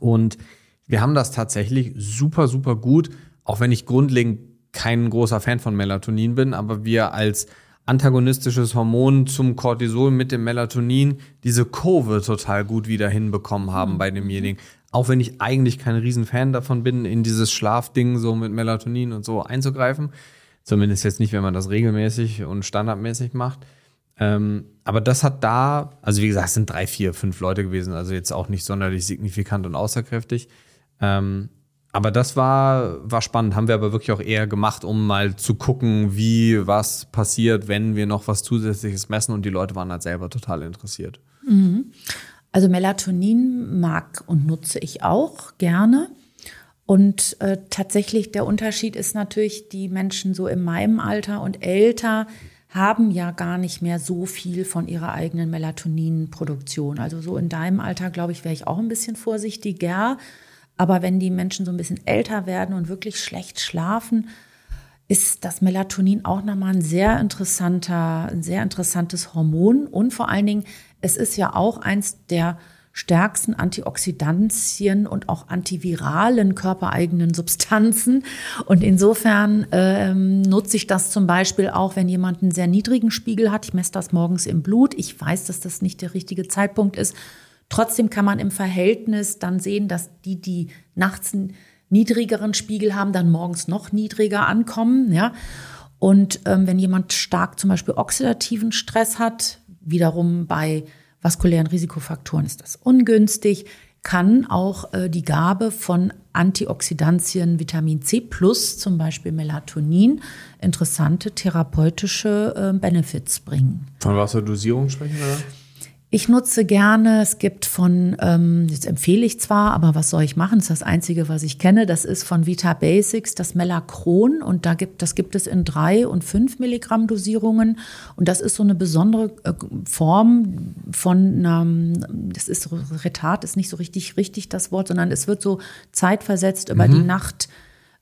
Und wir haben das tatsächlich super, super gut, auch wenn ich grundlegend kein großer Fan von Melatonin bin, aber wir als antagonistisches Hormon zum Cortisol mit dem Melatonin diese Kurve total gut wieder hinbekommen haben bei demjenigen. Auch wenn ich eigentlich kein Riesenfan davon bin, in dieses Schlafding so mit Melatonin und so einzugreifen. Zumindest jetzt nicht, wenn man das regelmäßig und standardmäßig macht. Ähm, aber das hat da, also wie gesagt, es sind drei, vier, fünf Leute gewesen, also jetzt auch nicht sonderlich signifikant und außerkräftig. Ähm, aber das war, war spannend, haben wir aber wirklich auch eher gemacht, um mal zu gucken, wie was passiert, wenn wir noch was Zusätzliches messen und die Leute waren halt selber total interessiert. Also Melatonin mag und nutze ich auch gerne. Und äh, tatsächlich der Unterschied ist natürlich, die Menschen so in meinem Alter und älter haben ja gar nicht mehr so viel von ihrer eigenen Melatoninproduktion. Also so in deinem Alter, glaube ich, wäre ich auch ein bisschen vorsichtiger. Aber wenn die Menschen so ein bisschen älter werden und wirklich schlecht schlafen, ist das Melatonin auch nochmal ein sehr interessanter, ein sehr interessantes Hormon. Und vor allen Dingen, es ist ja auch eins der stärksten Antioxidantien und auch antiviralen körpereigenen Substanzen. Und insofern ähm, nutze ich das zum Beispiel auch, wenn jemand einen sehr niedrigen Spiegel hat. Ich messe das morgens im Blut. Ich weiß, dass das nicht der richtige Zeitpunkt ist. Trotzdem kann man im Verhältnis dann sehen, dass die, die nachts einen niedrigeren Spiegel haben, dann morgens noch niedriger ankommen. Ja? Und ähm, wenn jemand stark zum Beispiel oxidativen Stress hat, wiederum bei vaskulären Risikofaktoren ist das ungünstig, kann auch äh, die Gabe von Antioxidantien Vitamin C plus zum Beispiel Melatonin interessante therapeutische äh, Benefits bringen. Von was für Dosierung sprechen wir da? Ich nutze gerne, es gibt von, ähm, jetzt empfehle ich zwar, aber was soll ich machen? Das ist das Einzige, was ich kenne. Das ist von Vita Basics, das Melachron. Und da gibt, das gibt es in drei und fünf Milligramm Dosierungen. Und das ist so eine besondere äh, Form von, ähm, das ist Retard, ist nicht so richtig, richtig das Wort, sondern es wird so zeitversetzt über die Nacht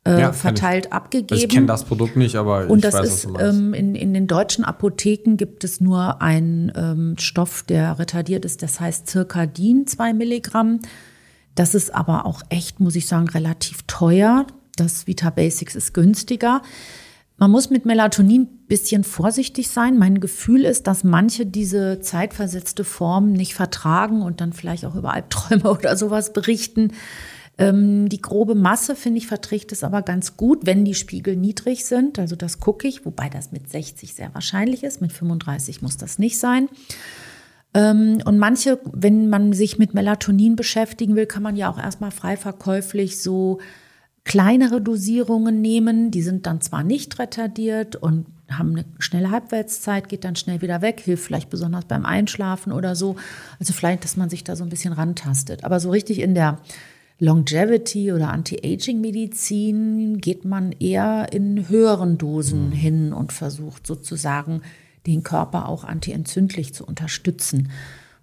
äh, Ja, kenn ich. verteilt abgegeben. Also ich kenne das Produkt nicht, aber Und ich das weiß, was ist du meinst. ähm, in, in den deutschen Apotheken gibt es nur einen ähm, Stoff, der retardiert ist, das heißt Circadin, zwei Milligramm. Das ist aber auch echt, muss ich sagen, relativ teuer. Das Vita Basics ist günstiger. Man muss mit Melatonin ein bisschen vorsichtig sein. Mein Gefühl ist, dass manche diese zeitversetzte Form nicht vertragen und dann vielleicht auch über Albträume <laughs> oder sowas berichten. Ähm, die grobe Masse, finde ich, verträgt es aber ganz gut, wenn die Spiegel niedrig sind. Also das gucke ich, wobei das mit 60 sehr wahrscheinlich ist. Mit 35 muss das nicht sein. Ähm, und manche, wenn man sich mit Melatonin beschäftigen will, kann man ja auch erstmal frei verkäuflich so kleinere Dosierungen nehmen. Die sind dann zwar nicht retardiert und haben eine schnelle Halbwertszeit, geht dann schnell wieder weg, hilft vielleicht besonders beim Einschlafen oder so. Also vielleicht, dass man sich da so ein bisschen rantastet. Aber so richtig in der Longevity oder Anti-Aging-Medizin geht man eher in höheren Dosen mhm. hin und versucht sozusagen den Körper auch antientzündlich zu unterstützen.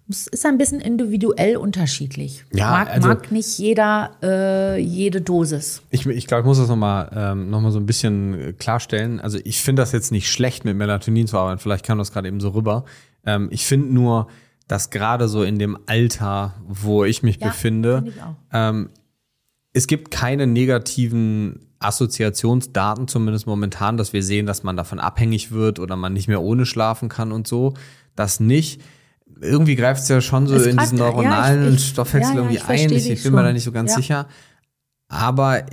Es ist ein bisschen individuell unterschiedlich. Ja, mag, also, mag nicht jeder äh, jede Dosis. Ich, ich glaube, ich muss das nochmal ähm, noch so ein bisschen klarstellen. Also ich finde das jetzt nicht schlecht, mit Melatonin zu arbeiten. Vielleicht kam das gerade eben so rüber. Ähm, ich finde nur, dass gerade so in dem Alter, wo ich mich ja, befinde, ich ähm, es gibt keine negativen Assoziationsdaten, zumindest momentan, dass wir sehen, dass man davon abhängig wird oder man nicht mehr ohne schlafen kann und so. Das nicht irgendwie greift es ja schon so es in diesen neuronalen ja, ich, Stoffwechsel ja, irgendwie ein. Ich, ich bin mir da nicht so ganz sicher. Aber,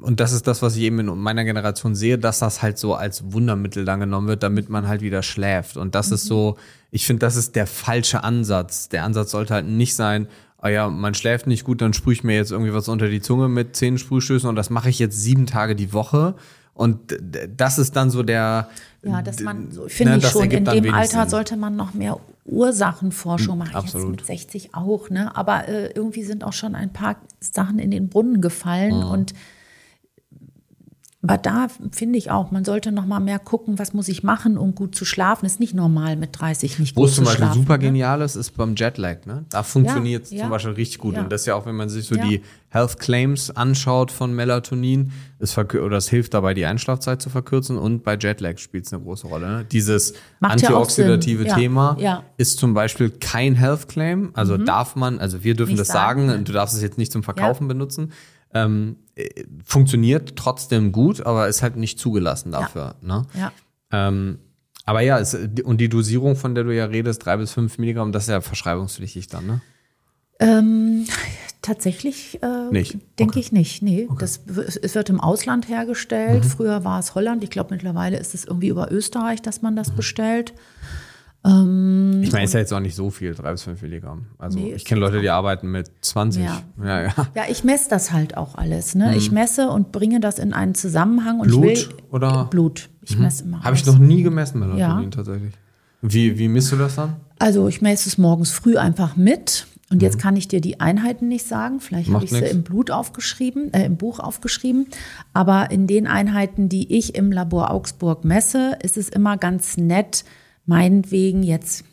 und das ist das, was ich eben in meiner Generation sehe, dass das halt so als Wundermittel dann genommen wird, damit man halt wieder schläft. Und das mhm. ist so, ich finde, das ist der falsche Ansatz. Der Ansatz sollte halt nicht sein, ah ja, man schläft nicht gut, dann sprühe ich mir jetzt irgendwie was unter die Zunge mit zehn Sprühstößen und das mache ich jetzt sieben Tage die Woche. Und das ist dann so der. Ja, dass man, so, finde ne, ich schon, in dem Alter Sinn. sollte man noch mehr Ursachenforschung machen. Absolut. Jetzt mit 60 auch, ne? Aber äh, irgendwie sind auch schon ein paar Sachen in den Brunnen gefallen mhm. und aber da finde ich auch, man sollte noch mal mehr gucken, was muss ich machen, um gut zu schlafen. Ist nicht normal mit 30 nicht Wo gut zu schlafen. Wo es zum Beispiel super ne? genial ist, ist beim Jetlag. Ne? Da funktioniert es ja, zum ja. Beispiel richtig gut. Ja. Und das ist ja auch, wenn man sich so die Health Claims anschaut von Melatonin, es oder es hilft dabei, die Einschlafzeit zu verkürzen. Und bei Jetlag spielt es eine große Rolle. Ne? Dieses Macht antioxidative Thema ist zum Beispiel kein Health Claim. Also mhm. darf man, also wir dürfen nicht das sagen, sagen, du darfst es jetzt nicht zum Verkaufen benutzen ähm, äh, funktioniert trotzdem gut, aber ist halt nicht zugelassen dafür. Ja. Ne? ja. Ähm, aber ja, es, und die Dosierung, von der du ja redest, drei bis fünf Milligramm, das ist ja verschreibungspflichtig dann, ne? Ähm, tatsächlich äh, denke okay. ich nicht. Nee, okay. das, es wird im Ausland hergestellt. Mhm. Früher war es Holland. Ich glaube, mittlerweile ist es irgendwie über Österreich, dass man das mhm. bestellt. Ähm, ich meine, ist ja jetzt auch nicht so viel, drei bis fünf Milligramm. Also nee, ich kenne Leute, die arbeiten mit 20. Ja, ja. Ja, ja ich messe das halt auch alles. Ne? Mhm. Ich messe und bringe das in einen Zusammenhang. Und Blut ich will, oder? Blut. Ich mhm. messe immer. Habe ich noch nie gemessen, Melatonin ja. tatsächlich. Wie, wie misst du das dann? Also ich messe es morgens früh einfach mit. Und jetzt mhm. kann ich dir die Einheiten nicht sagen. Vielleicht habe ich sie im Blut aufgeschrieben, äh, im Buch aufgeschrieben. Aber in den Einheiten, die ich im Labor Augsburg messe, ist es immer ganz nett, meinetwegen jetzt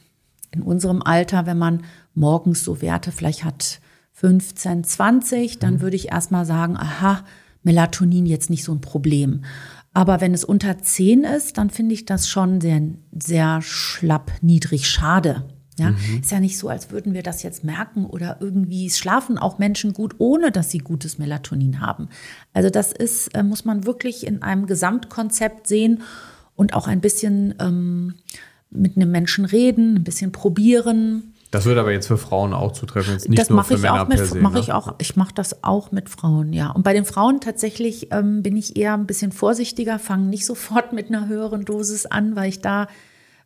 in unserem Alter, wenn man morgens so Werte vielleicht hat 15, 20, dann mhm. würde ich erstmal sagen, aha, Melatonin jetzt nicht so ein Problem. Aber wenn es unter 10 ist, dann finde ich das schon sehr, sehr schlapp, niedrig, schade. Ja, mhm. ist ja nicht so, als würden wir das jetzt merken oder irgendwie schlafen auch Menschen gut, ohne dass sie gutes Melatonin haben. Also das ist, äh, muss man wirklich in einem Gesamtkonzept sehen und auch ein bisschen ähm, mit einem Menschen reden, ein bisschen probieren. Das würde aber jetzt für Frauen auch zutreffen, jetzt nicht das nur für ich Männer auch mit, per se. Mache ne? ich auch. Ich mache das auch mit Frauen, ja. Und bei den Frauen tatsächlich ähm, bin ich eher ein bisschen vorsichtiger, fange nicht <laughs> sofort mit einer höheren Dosis an, weil ich da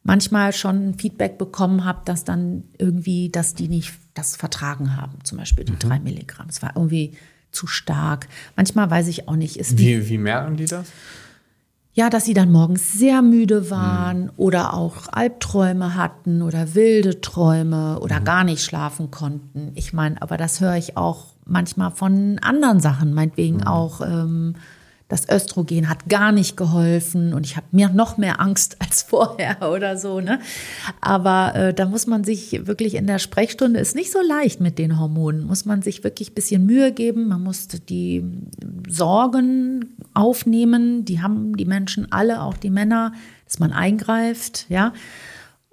manchmal schon Feedback bekommen habe, dass dann irgendwie, dass die nicht das vertragen haben, zum Beispiel die mhm. drei Milligramm. Es war irgendwie zu stark. Manchmal weiß ich auch nicht, ist wie, wie merken die das? Ja, dass sie dann morgens sehr müde waren mhm. oder auch Albträume hatten oder wilde Träume oder mhm. gar nicht schlafen konnten. Ich meine, aber das höre ich auch manchmal von anderen Sachen, meinetwegen mhm. auch ähm, das Östrogen hat gar nicht geholfen und ich habe mir noch mehr Angst als <laughs> vorher oder so. Ne? Aber äh, da muss man sich wirklich in der Sprechstunde, ist nicht so leicht mit den Hormonen, muss man sich wirklich ein bisschen Mühe geben. Man muss die Sorgen aufnehmen, die haben die Menschen alle, auch die Männer, dass man eingreift, ja.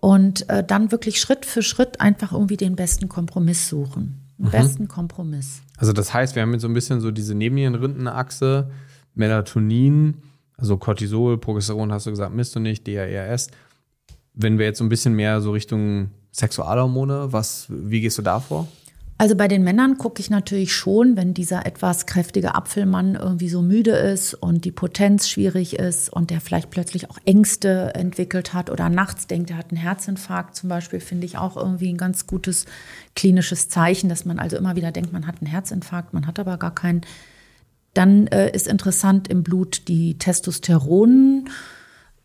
Und äh, dann wirklich Schritt für Schritt einfach irgendwie den besten Kompromiss suchen. Den mhm. besten Kompromiss. Also das heißt, wir haben jetzt so ein bisschen so diese Nebennierenrindenachse, Melatonin, Also Cortisol, Progesteron hast du gesagt, misst du nicht, DHRS. Wenn wir jetzt so ein bisschen mehr so Richtung Sexualhormone, was, wie gehst du da vor? Also bei den Männern gucke ich natürlich schon, wenn dieser etwas kräftige Apfelmann irgendwie so müde ist und die Potenz schwierig ist und der vielleicht plötzlich auch Ängste entwickelt hat oder nachts denkt, er hat einen Herzinfarkt zum Beispiel, finde ich auch irgendwie ein ganz gutes klinisches Zeichen, dass man also immer wieder denkt, man hat einen Herzinfarkt, man hat aber gar keinen. Dann äh, ist interessant im Blut die Testosteron.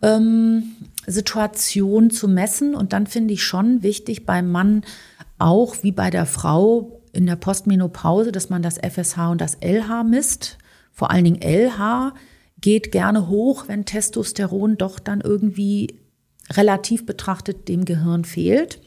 Ähm, Situation zu messen. Und dann finde ich schon wichtig beim Mann auch wie bei der Frau in der Postmenopause, dass man das FSH und das LH misst. Vor allen Dingen LH geht gerne hoch, wenn Testosteron doch dann irgendwie relativ betrachtet dem Gehirn fehlt.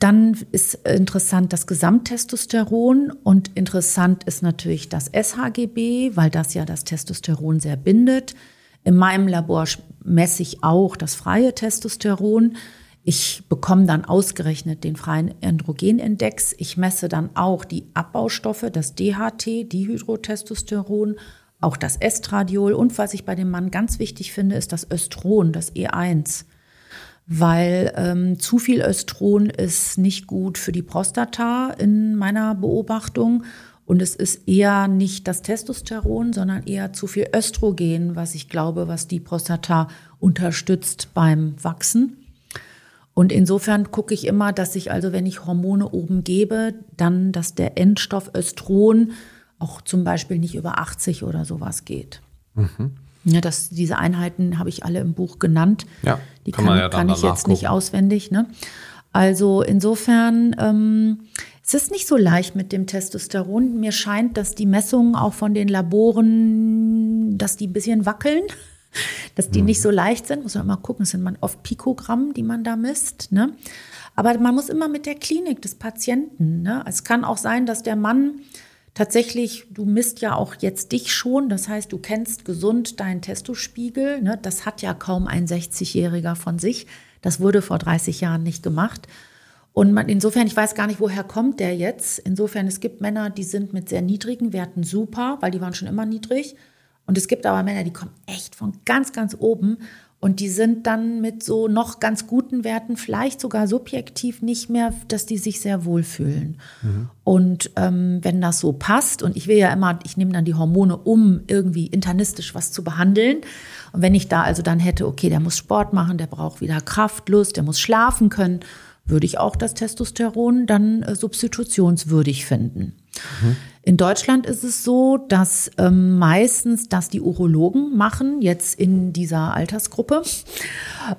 Dann ist interessant das Gesamttestosteron und interessant ist natürlich das SHGB, weil das ja das Testosteron sehr bindet. In meinem Labor messe ich auch das freie Testosteron. Ich bekomme dann ausgerechnet den freien Androgenindex. Ich messe dann auch die Abbaustoffe, das DHT, Dihydrotestosteron, auch das Estradiol und was ich bei dem Mann ganz wichtig finde, ist das Östron, das E1. Weil ähm, zu viel Östron ist nicht gut für die Prostata in meiner Beobachtung. Und es ist eher nicht das Testosteron, sondern eher zu viel Östrogen, was ich glaube, was die Prostata unterstützt beim Wachsen. Und insofern gucke ich immer, dass ich also, wenn ich Hormone oben gebe, dann, dass der Endstoff Östron auch zum Beispiel nicht über 80 oder sowas geht. Mhm. Ja, das, diese Einheiten habe ich alle im Buch genannt. Ja, die kann, kann, ja kann ich jetzt nicht auswendig. Ne? Also insofern, ähm, es ist nicht so leicht mit dem Testosteron. Mir scheint, dass die Messungen auch von den Laboren, dass die ein bisschen wackeln <laughs> dass die mhm. nicht so leicht sind. Muss man immer gucken, es sind man oft Pikogramm, die man da misst. Ne? Aber man muss immer mit der Klinik des Patienten. Ne? Es kann auch sein, dass der Mann tatsächlich, du misst ja auch jetzt dich schon, das heißt, du kennst gesund deinen Testospiegel. Ne? Das hat ja kaum ein 60-Jähriger von sich. Das wurde vor 30 Jahren nicht gemacht. Und man, insofern, ich weiß gar nicht, woher kommt der jetzt. Insofern, es gibt Männer, die sind mit sehr niedrigen Werten super, weil die waren schon immer niedrig. Und es gibt aber Männer, die kommen echt von ganz, ganz oben und die sind dann mit so noch ganz guten Werten, vielleicht sogar subjektiv nicht mehr, dass die sich sehr wohlfühlen. Mhm. Und ähm, wenn das so passt, und ich will ja immer, ich nehme dann die Hormone, um irgendwie internistisch was zu behandeln. Und wenn ich da also dann hätte, okay, der muss Sport machen, der braucht wieder Kraft, Lust, der muss schlafen können, würde ich auch das Testosteron dann äh, substitutionswürdig finden. Mhm. In Deutschland ist es so, dass ähm, meistens das die Urologen machen, jetzt in dieser Altersgruppe.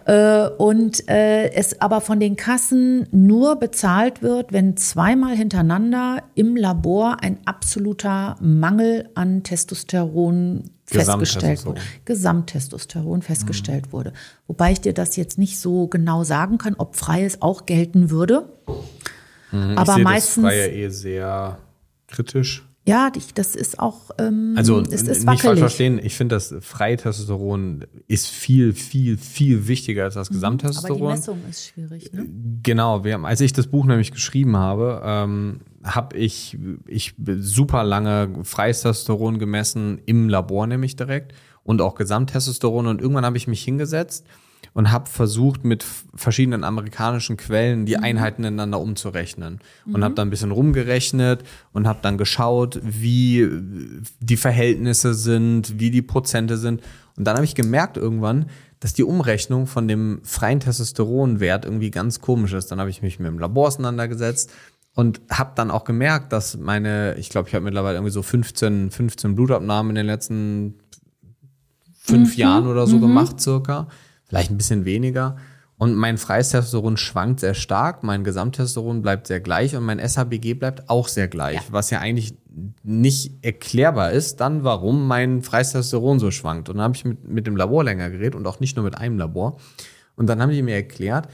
Äh, und äh, es aber von den Kassen nur bezahlt wird, wenn zweimal hintereinander im Labor ein absoluter Mangel an Testosteron festgestellt wurde. Gesamttestosteron festgestellt mhm. wurde. Wobei ich dir das jetzt nicht so genau sagen kann, ob freies auch gelten würde. Mhm, aber meistens. Das freie Ehe sehr kritisch. Ja, das ist auch. Ähm, also ist, ist nicht falsch verstehen. Ich finde, das freie Testosteron ist viel, viel, viel wichtiger als das mhm, Gesamttestosteron. Aber die Messung ist schwierig. Ne? Genau. Wir, als ich das Buch nämlich geschrieben habe, ähm, habe ich ich super lange freies Testosteron gemessen im Labor nämlich direkt und auch Gesamttestosteron und irgendwann habe ich mich hingesetzt und habe versucht, mit verschiedenen amerikanischen Quellen die mhm. Einheiten ineinander umzurechnen. Mhm. Und habe dann ein bisschen rumgerechnet und habe dann geschaut, wie die Verhältnisse sind, wie die Prozente sind. Und dann habe ich gemerkt irgendwann, dass die Umrechnung von dem freien Testosteronwert irgendwie ganz komisch ist. Dann habe ich mich mit dem Labor auseinandergesetzt und habe dann auch gemerkt, dass meine, ich glaube, ich habe mittlerweile irgendwie so 15, 15 Blutabnahmen in den letzten fünf mhm. Jahren oder so mhm. gemacht, circa vielleicht ein bisschen weniger. Und mein freies Testosteron schwankt sehr stark, mein Gesamttestosteron bleibt sehr gleich und mein SHBG bleibt auch sehr gleich, ja. was ja eigentlich nicht erklärbar ist, dann warum mein freies Testosteron so schwankt. Und dann habe ich mit, mit dem Labor länger geredet und auch nicht nur mit einem Labor. Und dann haben die mir erklärt,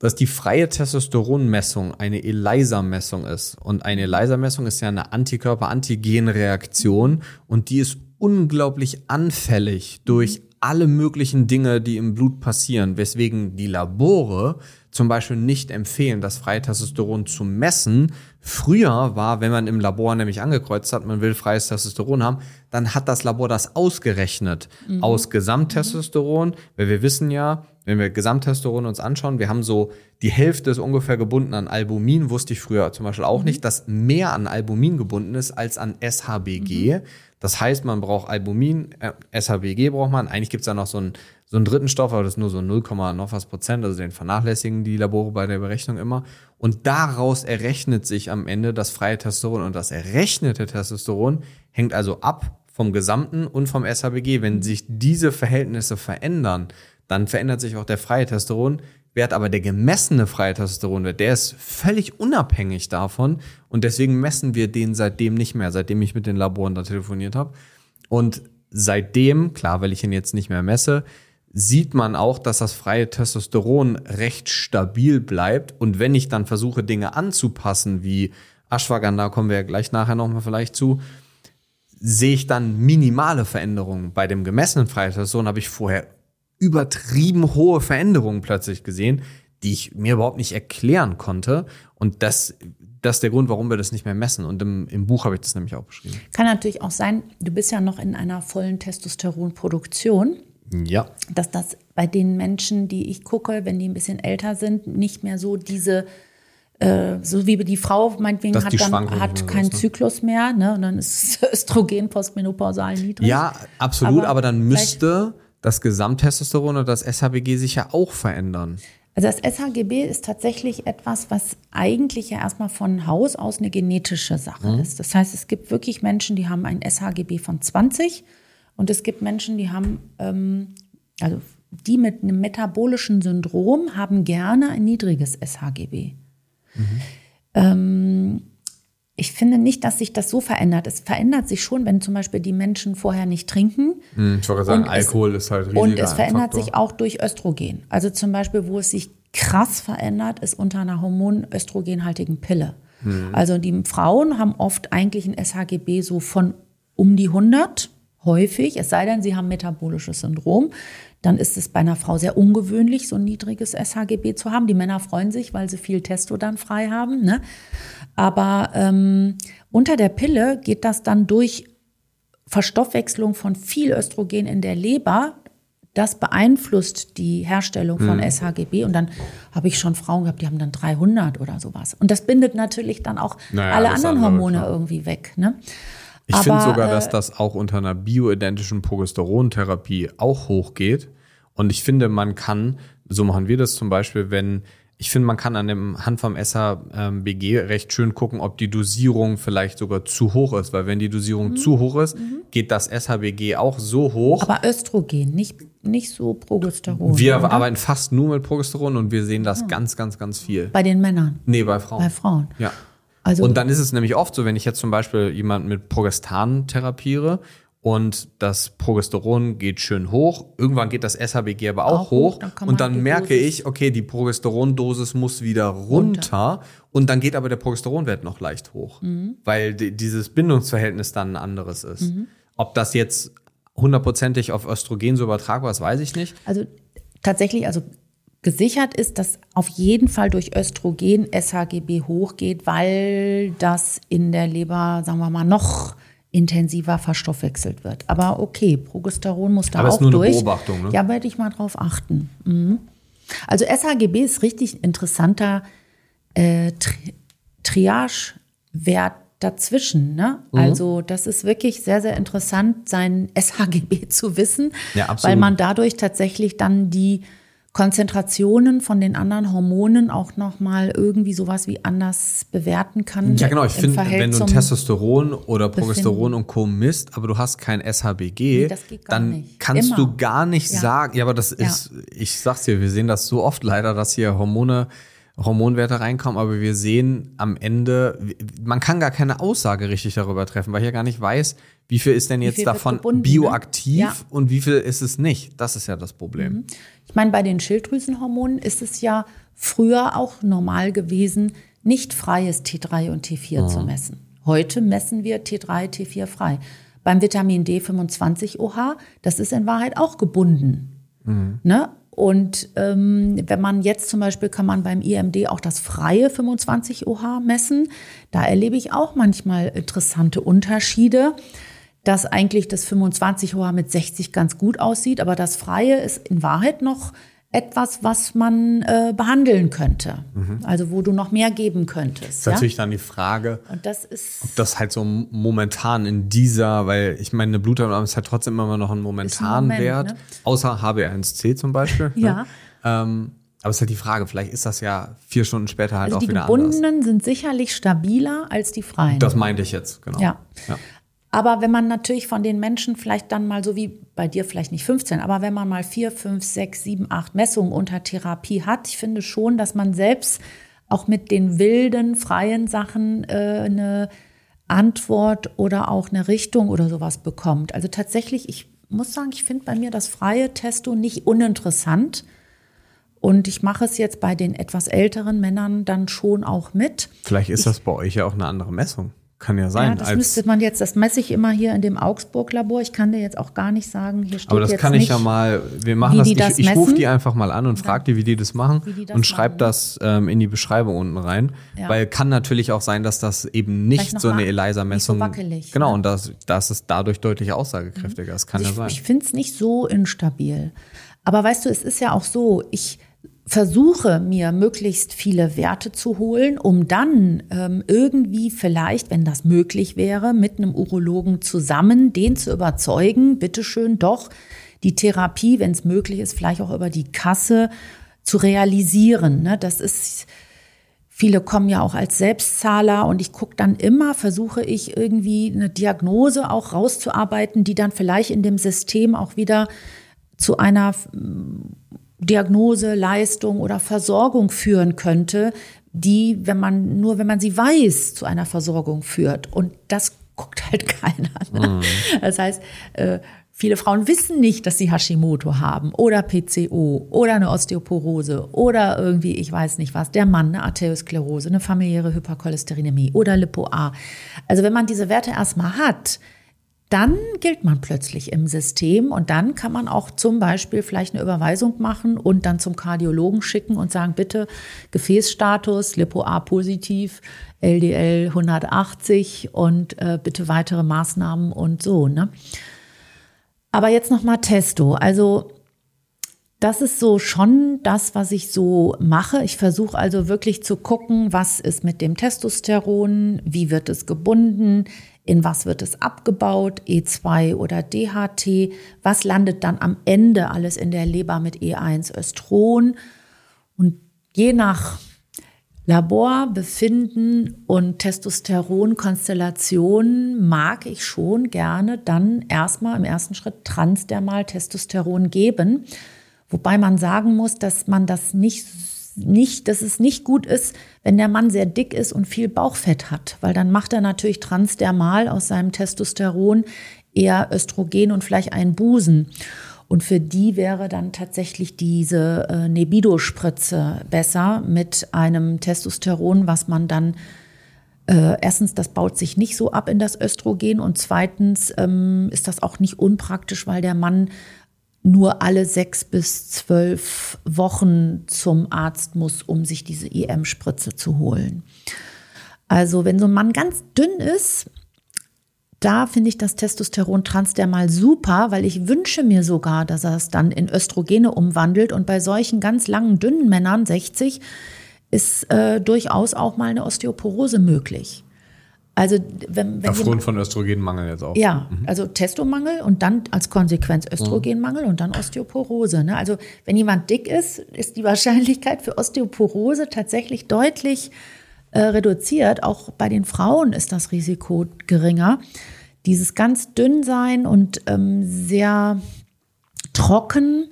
dass die freie Testosteronmessung eine ELISA-Messung ist. Und eine ELISA-Messung ist ja eine Antikörper-Antigen-Reaktion und die ist unglaublich anfällig durch alle möglichen Dinge, die im Blut passieren, weswegen die Labore zum Beispiel nicht empfehlen, das freie Testosteron zu messen Früher war, wenn man im Labor nämlich angekreuzt hat, man will freies Testosteron haben, dann hat das Labor das ausgerechnet mhm. aus Gesamttestosteron, weil wir wissen ja, wenn wir Gesamttestosteron uns anschauen, wir haben so die Hälfte ist ungefähr gebunden an Albumin, wusste ich früher zum Beispiel auch mhm. nicht, dass mehr an Albumin gebunden ist als an SHBG. Mhm. Das heißt, man braucht Albumin, äh, SHBG braucht man. Eigentlich gibt es da noch so einen, so einen dritten Stoff, aber das ist nur so 0, noch was Prozent, also den vernachlässigen die Labore bei der Berechnung immer. Und daraus errechnet sich am Ende das freie Testosteron. Und das errechnete Testosteron hängt also ab vom Gesamten und vom SHBG. Wenn sich diese Verhältnisse verändern, dann verändert sich auch der freie Testosteronwert, aber der gemessene freie Testosteronwert, der ist völlig unabhängig davon und deswegen messen wir den seitdem nicht mehr, seitdem ich mit den Laboren da telefoniert habe. Und seitdem, klar, weil ich ihn jetzt nicht mehr messe, sieht man auch, dass das freie Testosteron recht stabil bleibt. Und wenn ich dann versuche, Dinge anzupassen, wie Ashwagandha, kommen wir ja gleich nachher nochmal vielleicht zu, sehe ich dann minimale Veränderungen. Bei dem gemessenen freien Testosteron habe ich vorher übertrieben hohe Veränderungen plötzlich gesehen, die ich mir überhaupt nicht erklären konnte. Und das, das ist der Grund, warum wir das nicht mehr messen. Und im, im Buch habe ich das nämlich auch beschrieben. Kann natürlich auch sein, du bist ja noch in einer vollen Testosteronproduktion. Ja. Dass das bei den Menschen, die ich gucke, wenn die ein bisschen älter sind, nicht mehr so diese äh, so wie die Frau meinetwegen hat dann hat keinen ne? Zyklus mehr, ne? Und dann ist <laughs> Östrogen postmenopausal niedrig. Ja, absolut, aber, aber dann müsste das Gesamttestosteron und das SHBG sich ja auch verändern. Also das SHGB ist tatsächlich etwas, was eigentlich ja erstmal von Haus aus eine genetische Sache mhm. ist. Das heißt, es gibt wirklich Menschen, die haben ein SHGB von 20 und es gibt Menschen, die haben, ähm, also die mit einem metabolischen Syndrom haben gerne ein niedriges SHGB. Mhm. Ähm, ich finde nicht, dass sich das so verändert. Es verändert sich schon, wenn zum Beispiel die Menschen vorher nicht trinken. Hm, ich wollte sagen, Alkohol es, ist halt riesig. Und es verändert Faktor. sich auch durch Östrogen. Also zum Beispiel, wo es sich krass verändert, ist unter einer hormonöstrogenhaltigen Pille. Hm. Also die Frauen haben oft eigentlich ein SHGB so von um die 100 häufig, es sei denn, sie haben metabolisches Syndrom, dann ist es bei einer Frau sehr ungewöhnlich, so ein niedriges SHGB zu haben. Die Männer freuen sich, weil sie viel Testo dann frei haben. Ne? Aber ähm, unter der Pille geht das dann durch Verstoffwechslung von viel Östrogen in der Leber. Das beeinflusst die Herstellung von mhm. SHGB. Und dann habe ich schon Frauen gehabt, die haben dann 300 oder sowas. Und das bindet natürlich dann auch naja, alle anderen Hormone klar. irgendwie weg. Ne? Ich finde sogar, dass äh, das auch unter einer bioidentischen Progesterontherapie auch hochgeht. Und ich finde, man kann, so machen wir das zum Beispiel, wenn ich finde, man kann an dem Hand vom SHBG recht schön gucken, ob die Dosierung vielleicht sogar zu hoch ist, weil wenn die Dosierung mhm. zu hoch ist, mhm. geht das SHBG auch so hoch. Aber Östrogen, nicht, nicht so Progesteron. Wir oder? arbeiten fast nur mit Progesteron und wir sehen das mhm. ganz, ganz, ganz viel. Bei den Männern? Nee, bei Frauen. Bei Frauen. Ja. Also und dann ist es nämlich oft so, wenn ich jetzt zum Beispiel jemanden mit Progestan therapiere und das Progesteron geht schön hoch. Irgendwann geht das SHBG aber auch, auch hoch. Dann und dann merke Dosis ich, okay, die Progesterondosis muss wieder runter, runter. Und dann geht aber der Progesteronwert noch leicht hoch, mhm. weil dieses Bindungsverhältnis dann ein anderes ist. Mhm. Ob das jetzt hundertprozentig auf Östrogen so übertragbar ist, weiß ich nicht. Also tatsächlich, also Gesichert ist, dass auf jeden Fall durch Östrogen SHGB hochgeht, weil das in der Leber, sagen wir mal, noch intensiver verstoffwechselt wird. Aber okay, Progesteron muss da Aber auch ist nur durch. Eine Beobachtung, ne? Ja, werde ich mal drauf achten. Mhm. Also SHGB ist richtig interessanter äh, Tri Triage-Wert dazwischen. Ne? Mhm. Also das ist wirklich sehr, sehr interessant, sein SHGB <laughs> zu wissen, ja, weil man dadurch tatsächlich dann die Konzentrationen von den anderen Hormonen auch nochmal irgendwie sowas wie anders bewerten kann. Ja, genau. Ich finde, wenn du Testosteron oder Progesteron und Co. misst, aber du hast kein SHBG, nee, dann nicht. kannst Immer. du gar nicht ja. sagen, ja, aber das ist, ja. ich sag's dir, wir sehen das so oft leider, dass hier Hormone Hormonwerte reinkommen, aber wir sehen am Ende, man kann gar keine Aussage richtig darüber treffen, weil ich ja gar nicht weiß, wie viel ist denn jetzt davon gebunden, ne? bioaktiv ja. und wie viel ist es nicht. Das ist ja das Problem. Mhm. Ich meine, bei den Schilddrüsenhormonen ist es ja früher auch normal gewesen, nicht freies T3 und T4 mhm. zu messen. Heute messen wir T3, T4 frei. Beim Vitamin D 25 OH, das ist in Wahrheit auch gebunden. Mhm. Ne? Und ähm, wenn man jetzt zum Beispiel kann man beim IMD auch das freie 25 OH messen, da erlebe ich auch manchmal interessante Unterschiede, dass eigentlich das 25 OH mit 60 ganz gut aussieht, aber das freie ist in Wahrheit noch etwas, was man äh, behandeln könnte. Mhm. Also wo du noch mehr geben könntest. Das ist ja? natürlich dann die Frage, Und das ist, ob das halt so momentan in dieser, weil ich meine, eine Blutabnahme ist halt trotzdem immer noch ein momentanen ein Wert, ne? außer HbA1c zum Beispiel. Ne? ja. Ne? Ähm, aber es ist halt die Frage, vielleicht ist das ja vier Stunden später halt also auch wieder anders. Die gebundenen sind sicherlich stabiler als die freien. Das meinte ich jetzt, genau. Ja. ja. Aber wenn man natürlich von den Menschen vielleicht dann mal so wie bei dir vielleicht nicht 15, aber wenn man mal vier, fünf, sechs, sieben, acht Messungen unter Therapie hat, ich finde schon, dass man selbst auch mit den wilden, freien Sachen äh, eine Antwort oder auch eine Richtung oder sowas bekommt. Also tatsächlich, ich muss sagen, ich finde bei mir das freie Testo nicht uninteressant. Und ich mache es jetzt bei den etwas älteren Männern dann schon auch mit. Vielleicht ist ich, das bei euch ja auch eine andere Messung. Kann ja sein. Ja, das müsste man jetzt, das messe ich immer hier in dem Augsburg-Labor. Ich kann dir jetzt auch gar nicht sagen, hier steht Aber das jetzt kann ich nicht, ja mal, wir machen das, ich, das ich rufe die einfach mal an und frage die, wie die das machen die das und schreibe das ähm, in die Beschreibung unten rein. Ja. Weil kann natürlich auch sein, dass das eben nicht so eine ELISA-Messung, so wackelig, genau, ne? und das, das ist dadurch deutlich aussagekräftiger. Das kann also ja ich, sein. Ich finde es nicht so instabil. Aber weißt du, es ist ja auch so, ich versuche mir möglichst viele Werte zu holen, um dann ähm, irgendwie vielleicht, wenn das möglich wäre, mit einem Urologen zusammen den zu überzeugen, bitteschön doch die Therapie, wenn es möglich ist, vielleicht auch über die Kasse zu realisieren. Ne? Das ist Viele kommen ja auch als Selbstzahler und ich gucke dann immer, versuche ich irgendwie eine Diagnose auch rauszuarbeiten, die dann vielleicht in dem System auch wieder zu einer Diagnose, Leistung oder Versorgung führen könnte, die, wenn man, nur wenn man sie weiß, zu einer Versorgung führt. Und das guckt halt <laughs> keiner. Ne? Mhm. Das heißt, äh, viele Frauen wissen nicht, dass sie Hashimoto haben oder PCO oder eine Osteoporose oder irgendwie, ich weiß nicht was, der Mann, eine Arteriosklerose, eine familiäre Hypercholesterinämie oder Lipo-A. Also wenn man diese Werte erstmal hat, dann gilt man plötzlich im System und dann kann man auch zum Beispiel vielleicht eine Überweisung machen und dann zum Kardiologen schicken und sagen, bitte Gefäßstatus, Lipo-A positiv, LDL 180 und äh, bitte weitere Maßnahmen und so. Ne? Aber jetzt nochmal Testo. Also das ist so schon das, was ich so mache. Ich versuche also wirklich zu gucken, was ist mit dem Testosteron, wie wird es gebunden, in was wird es abgebaut, E2 oder DHT, was landet dann am Ende alles in der Leber mit E1 Östron. Und je nach Laborbefinden und Testosteronkonstellation mag ich schon gerne dann erstmal im ersten Schritt transdermal Testosteron geben. Wobei man sagen muss, dass man das nicht nicht, dass es nicht gut ist, wenn der Mann sehr dick ist und viel Bauchfett hat, weil dann macht er natürlich transdermal aus seinem Testosteron eher Östrogen und vielleicht einen Busen. Und für die wäre dann tatsächlich diese äh, Nebido-Spritze besser mit einem Testosteron, was man dann äh, erstens, das baut sich nicht so ab in das Östrogen und zweitens ähm, ist das auch nicht unpraktisch, weil der Mann nur alle sechs bis zwölf Wochen zum Arzt muss, um sich diese IM-Spritze zu holen. Also wenn so ein Mann ganz dünn ist, da finde ich das Testosteron transdermal super, weil ich wünsche mir sogar, dass er es dann in Östrogene umwandelt. Und bei solchen ganz langen, dünnen Männern, 60, ist äh, durchaus auch mal eine Osteoporose möglich. Also wenn, wenn Aufgrund von Östrogenmangel jetzt auch. Ja, mhm. also Testomangel und dann als Konsequenz Östrogenmangel und dann Osteoporose. Ne? Also wenn jemand dick ist, ist die Wahrscheinlichkeit für Osteoporose tatsächlich deutlich äh, reduziert. Auch bei den Frauen ist das Risiko geringer. Dieses ganz dünn sein und ähm, sehr trocken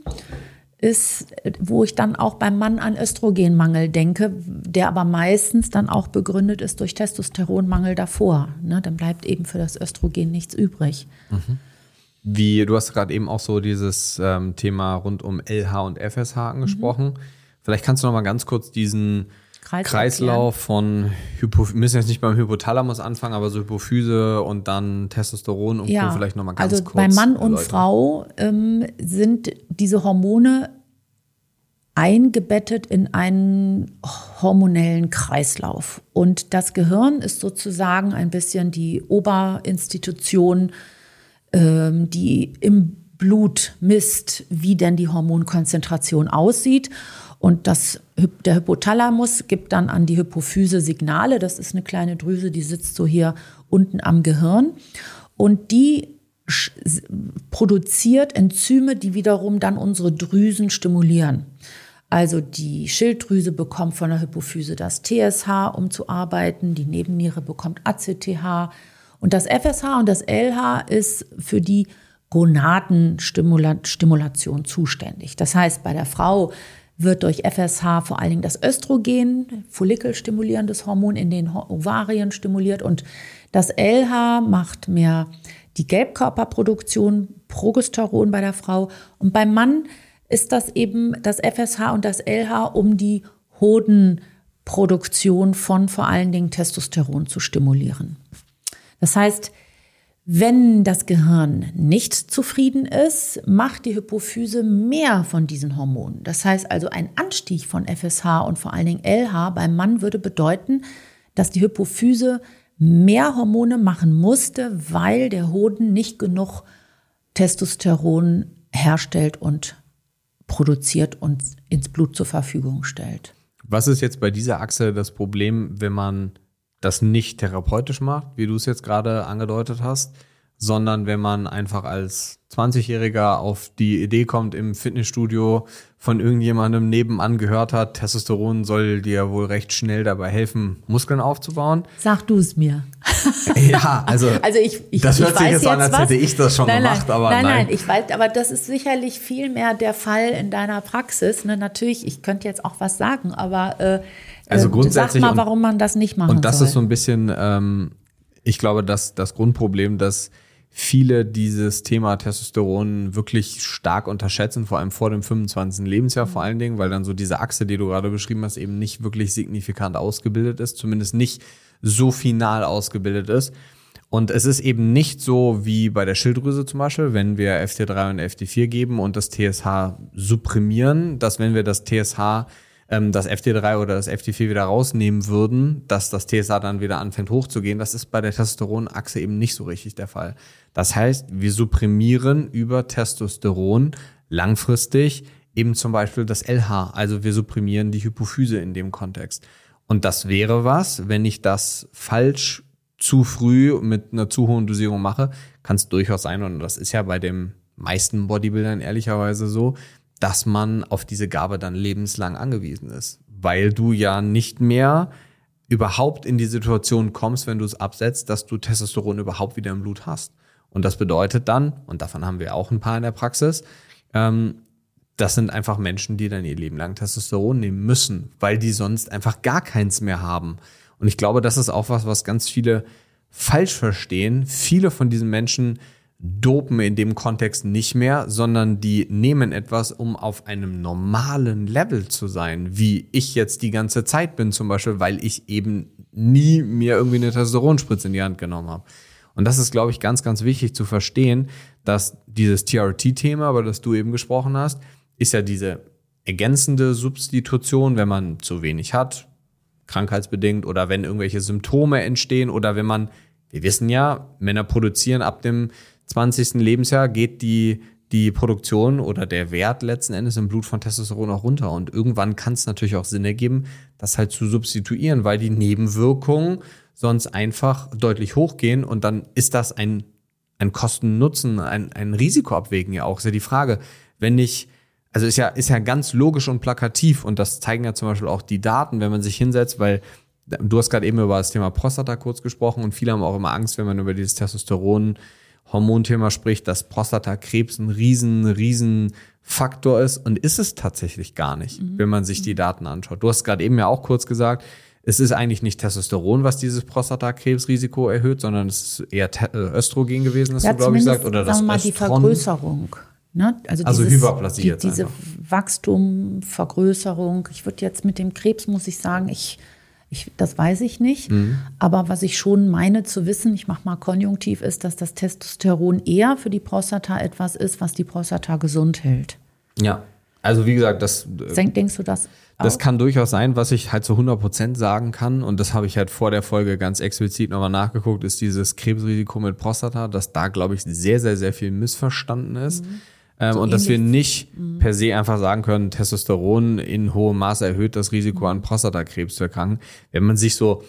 ist, wo ich dann auch beim Mann an Östrogenmangel denke, der aber meistens dann auch begründet ist durch Testosteronmangel davor. Ne? Dann bleibt eben für das Östrogen nichts übrig. Mhm. Wie, du hast gerade eben auch so dieses ähm, Thema rund um LH und FSH angesprochen. Mhm. Vielleicht kannst du noch mal ganz kurz diesen Kreis Kreislauf von Hypo, wir müssen jetzt nicht beim Hypothalamus anfangen, aber so Hypophyse und dann Testosteron und ja, vielleicht noch mal ganz also kurz. Bei Mann und Frau ähm, sind diese Hormone eingebettet in einen hormonellen Kreislauf. Und das Gehirn ist sozusagen ein bisschen die Oberinstitution, ähm, die im Blut misst, wie denn die Hormonkonzentration aussieht. Und das, der Hypothalamus gibt dann an die Hypophyse Signale. Das ist eine kleine Drüse, die sitzt so hier unten am Gehirn. Und die produziert Enzyme, die wiederum dann unsere Drüsen stimulieren. Also die Schilddrüse bekommt von der Hypophyse das TSH, um zu arbeiten, die Nebenniere bekommt ACTH und das FSH und das LH ist für die Gonadenstimulation zuständig. Das heißt, bei der Frau wird durch FSH vor allen Dingen das Östrogen, follikelstimulierendes Hormon in den Ovarien stimuliert und das LH macht mehr die Gelbkörperproduktion, Progesteron bei der Frau. Und beim Mann ist das eben das FSH und das LH, um die Hodenproduktion von vor allen Dingen Testosteron zu stimulieren. Das heißt, wenn das Gehirn nicht zufrieden ist, macht die Hypophyse mehr von diesen Hormonen. Das heißt also, ein Anstieg von FSH und vor allen Dingen LH beim Mann würde bedeuten, dass die Hypophyse mehr Hormone machen musste, weil der Hoden nicht genug Testosteron herstellt und produziert und ins Blut zur Verfügung stellt. Was ist jetzt bei dieser Achse das Problem, wenn man das nicht therapeutisch macht, wie du es jetzt gerade angedeutet hast, sondern wenn man einfach als 20-Jähriger auf die Idee kommt, im Fitnessstudio von irgendjemandem nebenan gehört hat, Testosteron soll dir wohl recht schnell dabei helfen, Muskeln aufzubauen. Sag du es mir. <laughs> ja, also, <laughs> also ich, ich das hört ich sich jetzt an, als was. hätte ich das schon nein, gemacht, nein, aber nein, nein. Nein, ich weiß, aber das ist sicherlich viel mehr der Fall in deiner Praxis. Ne, natürlich, ich könnte jetzt auch was sagen, aber äh, also äh, grundsätzlich sag mal, warum man das nicht machen Und das soll. ist so ein bisschen, ähm, ich glaube, dass das Grundproblem, dass viele dieses Thema Testosteron wirklich stark unterschätzen, vor allem vor dem 25. Lebensjahr vor allen Dingen, weil dann so diese Achse, die du gerade beschrieben hast, eben nicht wirklich signifikant ausgebildet ist, zumindest nicht so final ausgebildet ist. Und es ist eben nicht so wie bei der Schilddrüse zum Beispiel, wenn wir FT3 und FT4 geben und das TSH supprimieren, dass wenn wir das TSH ähm, das FT3 oder das FT4 wieder rausnehmen würden, dass das TSH dann wieder anfängt hochzugehen. Das ist bei der Testosteronachse eben nicht so richtig der Fall. Das heißt, wir supprimieren über Testosteron langfristig eben zum Beispiel das LH. Also wir supprimieren die Hypophyse in dem Kontext. Und das wäre was, wenn ich das falsch zu früh mit einer zu hohen Dosierung mache, kann es durchaus sein, und das ist ja bei den meisten Bodybuildern ehrlicherweise so, dass man auf diese Gabe dann lebenslang angewiesen ist, weil du ja nicht mehr überhaupt in die Situation kommst, wenn du es absetzt, dass du Testosteron überhaupt wieder im Blut hast. Und das bedeutet dann, und davon haben wir auch ein paar in der Praxis, ähm, das sind einfach Menschen, die dann ihr Leben lang Testosteron nehmen müssen, weil die sonst einfach gar keins mehr haben. Und ich glaube, das ist auch was, was ganz viele falsch verstehen. Viele von diesen Menschen dopen in dem Kontext nicht mehr, sondern die nehmen etwas, um auf einem normalen Level zu sein, wie ich jetzt die ganze Zeit bin zum Beispiel, weil ich eben nie mir irgendwie eine Testosteronspritze in die Hand genommen habe. Und das ist, glaube ich, ganz, ganz wichtig zu verstehen, dass dieses TRT-Thema, über das du eben gesprochen hast, ist ja diese ergänzende Substitution, wenn man zu wenig hat, krankheitsbedingt oder wenn irgendwelche Symptome entstehen oder wenn man, wir wissen ja, Männer produzieren ab dem 20. Lebensjahr geht die, die Produktion oder der Wert letzten Endes im Blut von Testosteron auch runter. Und irgendwann kann es natürlich auch Sinn ergeben, das halt zu substituieren, weil die Nebenwirkungen sonst einfach deutlich hochgehen und dann ist das ein, ein Kosten-Nutzen, ein, ein Risikoabwägen ja auch. Ist ja die Frage, wenn ich, also ist ja, ist ja ganz logisch und plakativ und das zeigen ja zum Beispiel auch die Daten, wenn man sich hinsetzt, weil du hast gerade eben über das Thema Prostata kurz gesprochen und viele haben auch immer Angst, wenn man über dieses Testosteron Hormonthema spricht, dass Prostatakrebs ein riesen, riesen Faktor ist und ist es tatsächlich gar nicht, mhm. wenn man sich die Daten anschaut. Du hast gerade eben ja auch kurz gesagt, es ist eigentlich nicht Testosteron, was dieses Prostatakrebsrisiko erhöht, sondern es ist eher äh, Östrogen gewesen, hast ja, du, glaube ich, gesagt. Oder das sagen wir mal, die Vergrößerung. Ne? Also, also dieses, Hyperplasie die, Diese Wachstum, Vergrößerung. Ich würde jetzt mit dem Krebs, muss ich sagen, ich ich, das weiß ich nicht. Mhm. Aber was ich schon meine zu wissen, ich mache mal konjunktiv, ist, dass das Testosteron eher für die Prostata etwas ist, was die Prostata gesund hält. Ja. Also wie gesagt, das. Denk, denkst du das? Das kann durchaus sein, was ich halt zu 100% sagen kann. Und das habe ich halt vor der Folge ganz explizit nochmal nachgeguckt, ist dieses Krebsrisiko mit Prostata, dass da, glaube ich, sehr, sehr, sehr viel missverstanden ist. Mhm. Ähm, so und dass wir nicht mhm. per se einfach sagen können, Testosteron in hohem Maße erhöht das Risiko an Prostatakrebs zu erkranken. Wenn man sich so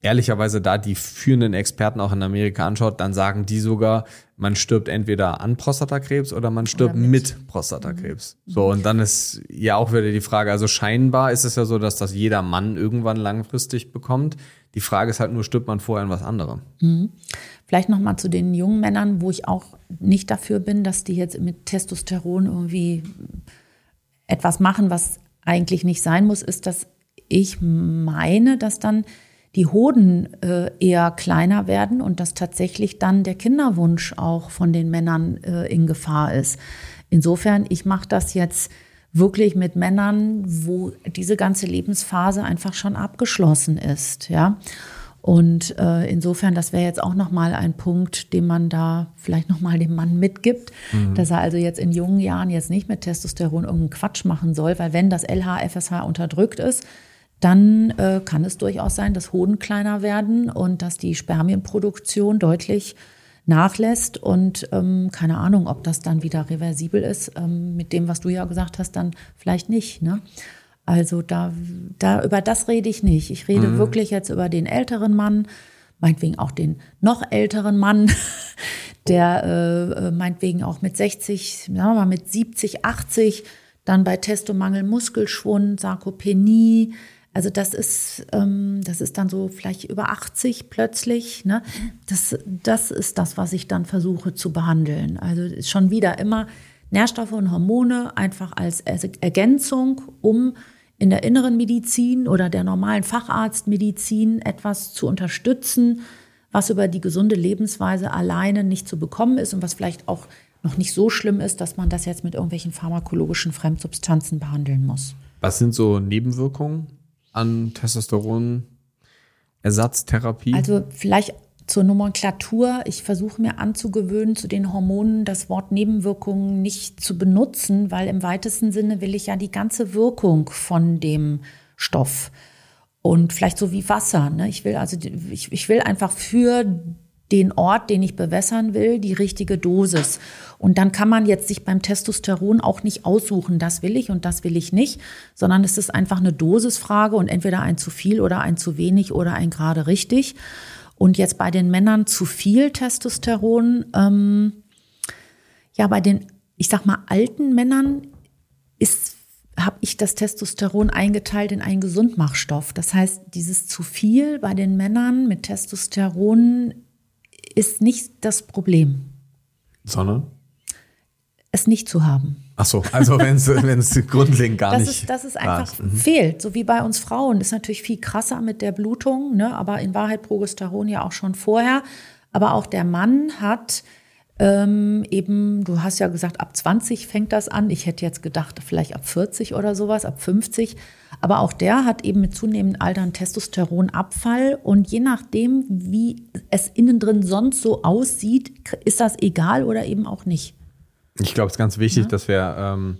ehrlicherweise da die führenden Experten auch in Amerika anschaut, dann sagen die sogar, man stirbt entweder an Prostatakrebs oder man stirbt oder mit. mit. Prostatakrebs. Mhm. So, und dann ist ja auch wieder die Frage, also scheinbar ist es ja so, dass das jeder Mann irgendwann langfristig bekommt. Die Frage ist halt nur, stirbt man vorher an was anderem? Mhm. Vielleicht nochmal zu den jungen Männern, wo ich auch nicht dafür bin, dass die jetzt mit Testosteron irgendwie etwas machen, was eigentlich nicht sein muss, ist, dass ich meine, dass dann die Hoden äh, eher kleiner werden und dass tatsächlich dann der Kinderwunsch auch von den Männern äh, in Gefahr ist. Insofern, ich mache das jetzt wirklich mit Männern, wo diese ganze Lebensphase einfach schon abgeschlossen ist, ja. Und äh, insofern, das wäre jetzt auch nochmal ein Punkt, den man da vielleicht nochmal dem Mann mitgibt, mhm. dass er also jetzt in jungen Jahren jetzt nicht mit Testosteron irgendeinen Quatsch machen soll, weil wenn das LH, FSH unterdrückt ist, dann äh, kann es durchaus sein, dass Hoden kleiner werden und dass die Spermienproduktion deutlich nachlässt und ähm, keine Ahnung, ob das dann wieder reversibel ist. Ähm, mit dem, was du ja gesagt hast, dann vielleicht nicht. Ne? Also da, da über das rede ich nicht. Ich rede mhm. wirklich jetzt über den älteren Mann, meinetwegen auch den noch älteren Mann, <laughs> der äh, äh meinetwegen auch mit 60, sagen wir mal mit 70, 80 dann bei Testomangel, Muskelschwund, Sarkopenie, also das ist, ähm, das ist dann so vielleicht über 80 plötzlich. Ne? Das, das ist das, was ich dann versuche zu behandeln. Also schon wieder immer Nährstoffe und Hormone einfach als Ergänzung, um in der inneren Medizin oder der normalen Facharztmedizin etwas zu unterstützen, was über die gesunde Lebensweise alleine nicht zu bekommen ist und was vielleicht auch noch nicht so schlimm ist, dass man das jetzt mit irgendwelchen pharmakologischen Fremdsubstanzen behandeln muss. Was sind so Nebenwirkungen an Testosteron-Ersatztherapie? Also vielleicht zur Nomenklatur. Ich versuche mir anzugewöhnen, zu den Hormonen das Wort Nebenwirkungen nicht zu benutzen, weil im weitesten Sinne will ich ja die ganze Wirkung von dem Stoff. Und vielleicht so wie Wasser. Ne? Ich will also, ich, ich will einfach für den Ort, den ich bewässern will, die richtige Dosis. Und dann kann man jetzt sich beim Testosteron auch nicht aussuchen, das will ich und das will ich nicht, sondern es ist einfach eine Dosisfrage und entweder ein zu viel oder ein zu wenig oder ein gerade richtig. Und jetzt bei den Männern zu viel Testosteron, ähm, ja, bei den, ich sag mal, alten Männern ist habe ich das Testosteron eingeteilt in einen Gesundmachstoff. Das heißt, dieses zu viel bei den Männern mit Testosteron ist nicht das Problem. Sondern? Es nicht zu haben. Ach so, also wenn es <laughs> grundlegend gar das nicht. Ist, dass es einfach mhm. fehlt, so wie bei uns Frauen. Das ist natürlich viel krasser mit der Blutung, ne? aber in Wahrheit Progesteron ja auch schon vorher. Aber auch der Mann hat ähm, eben, du hast ja gesagt, ab 20 fängt das an. Ich hätte jetzt gedacht, vielleicht ab 40 oder sowas, ab 50. Aber auch der hat eben mit zunehmendem Alter einen Testosteronabfall. Und je nachdem, wie es innen drin sonst so aussieht, ist das egal oder eben auch nicht. Ich glaube, es ist ganz wichtig, ja. dass wir ähm,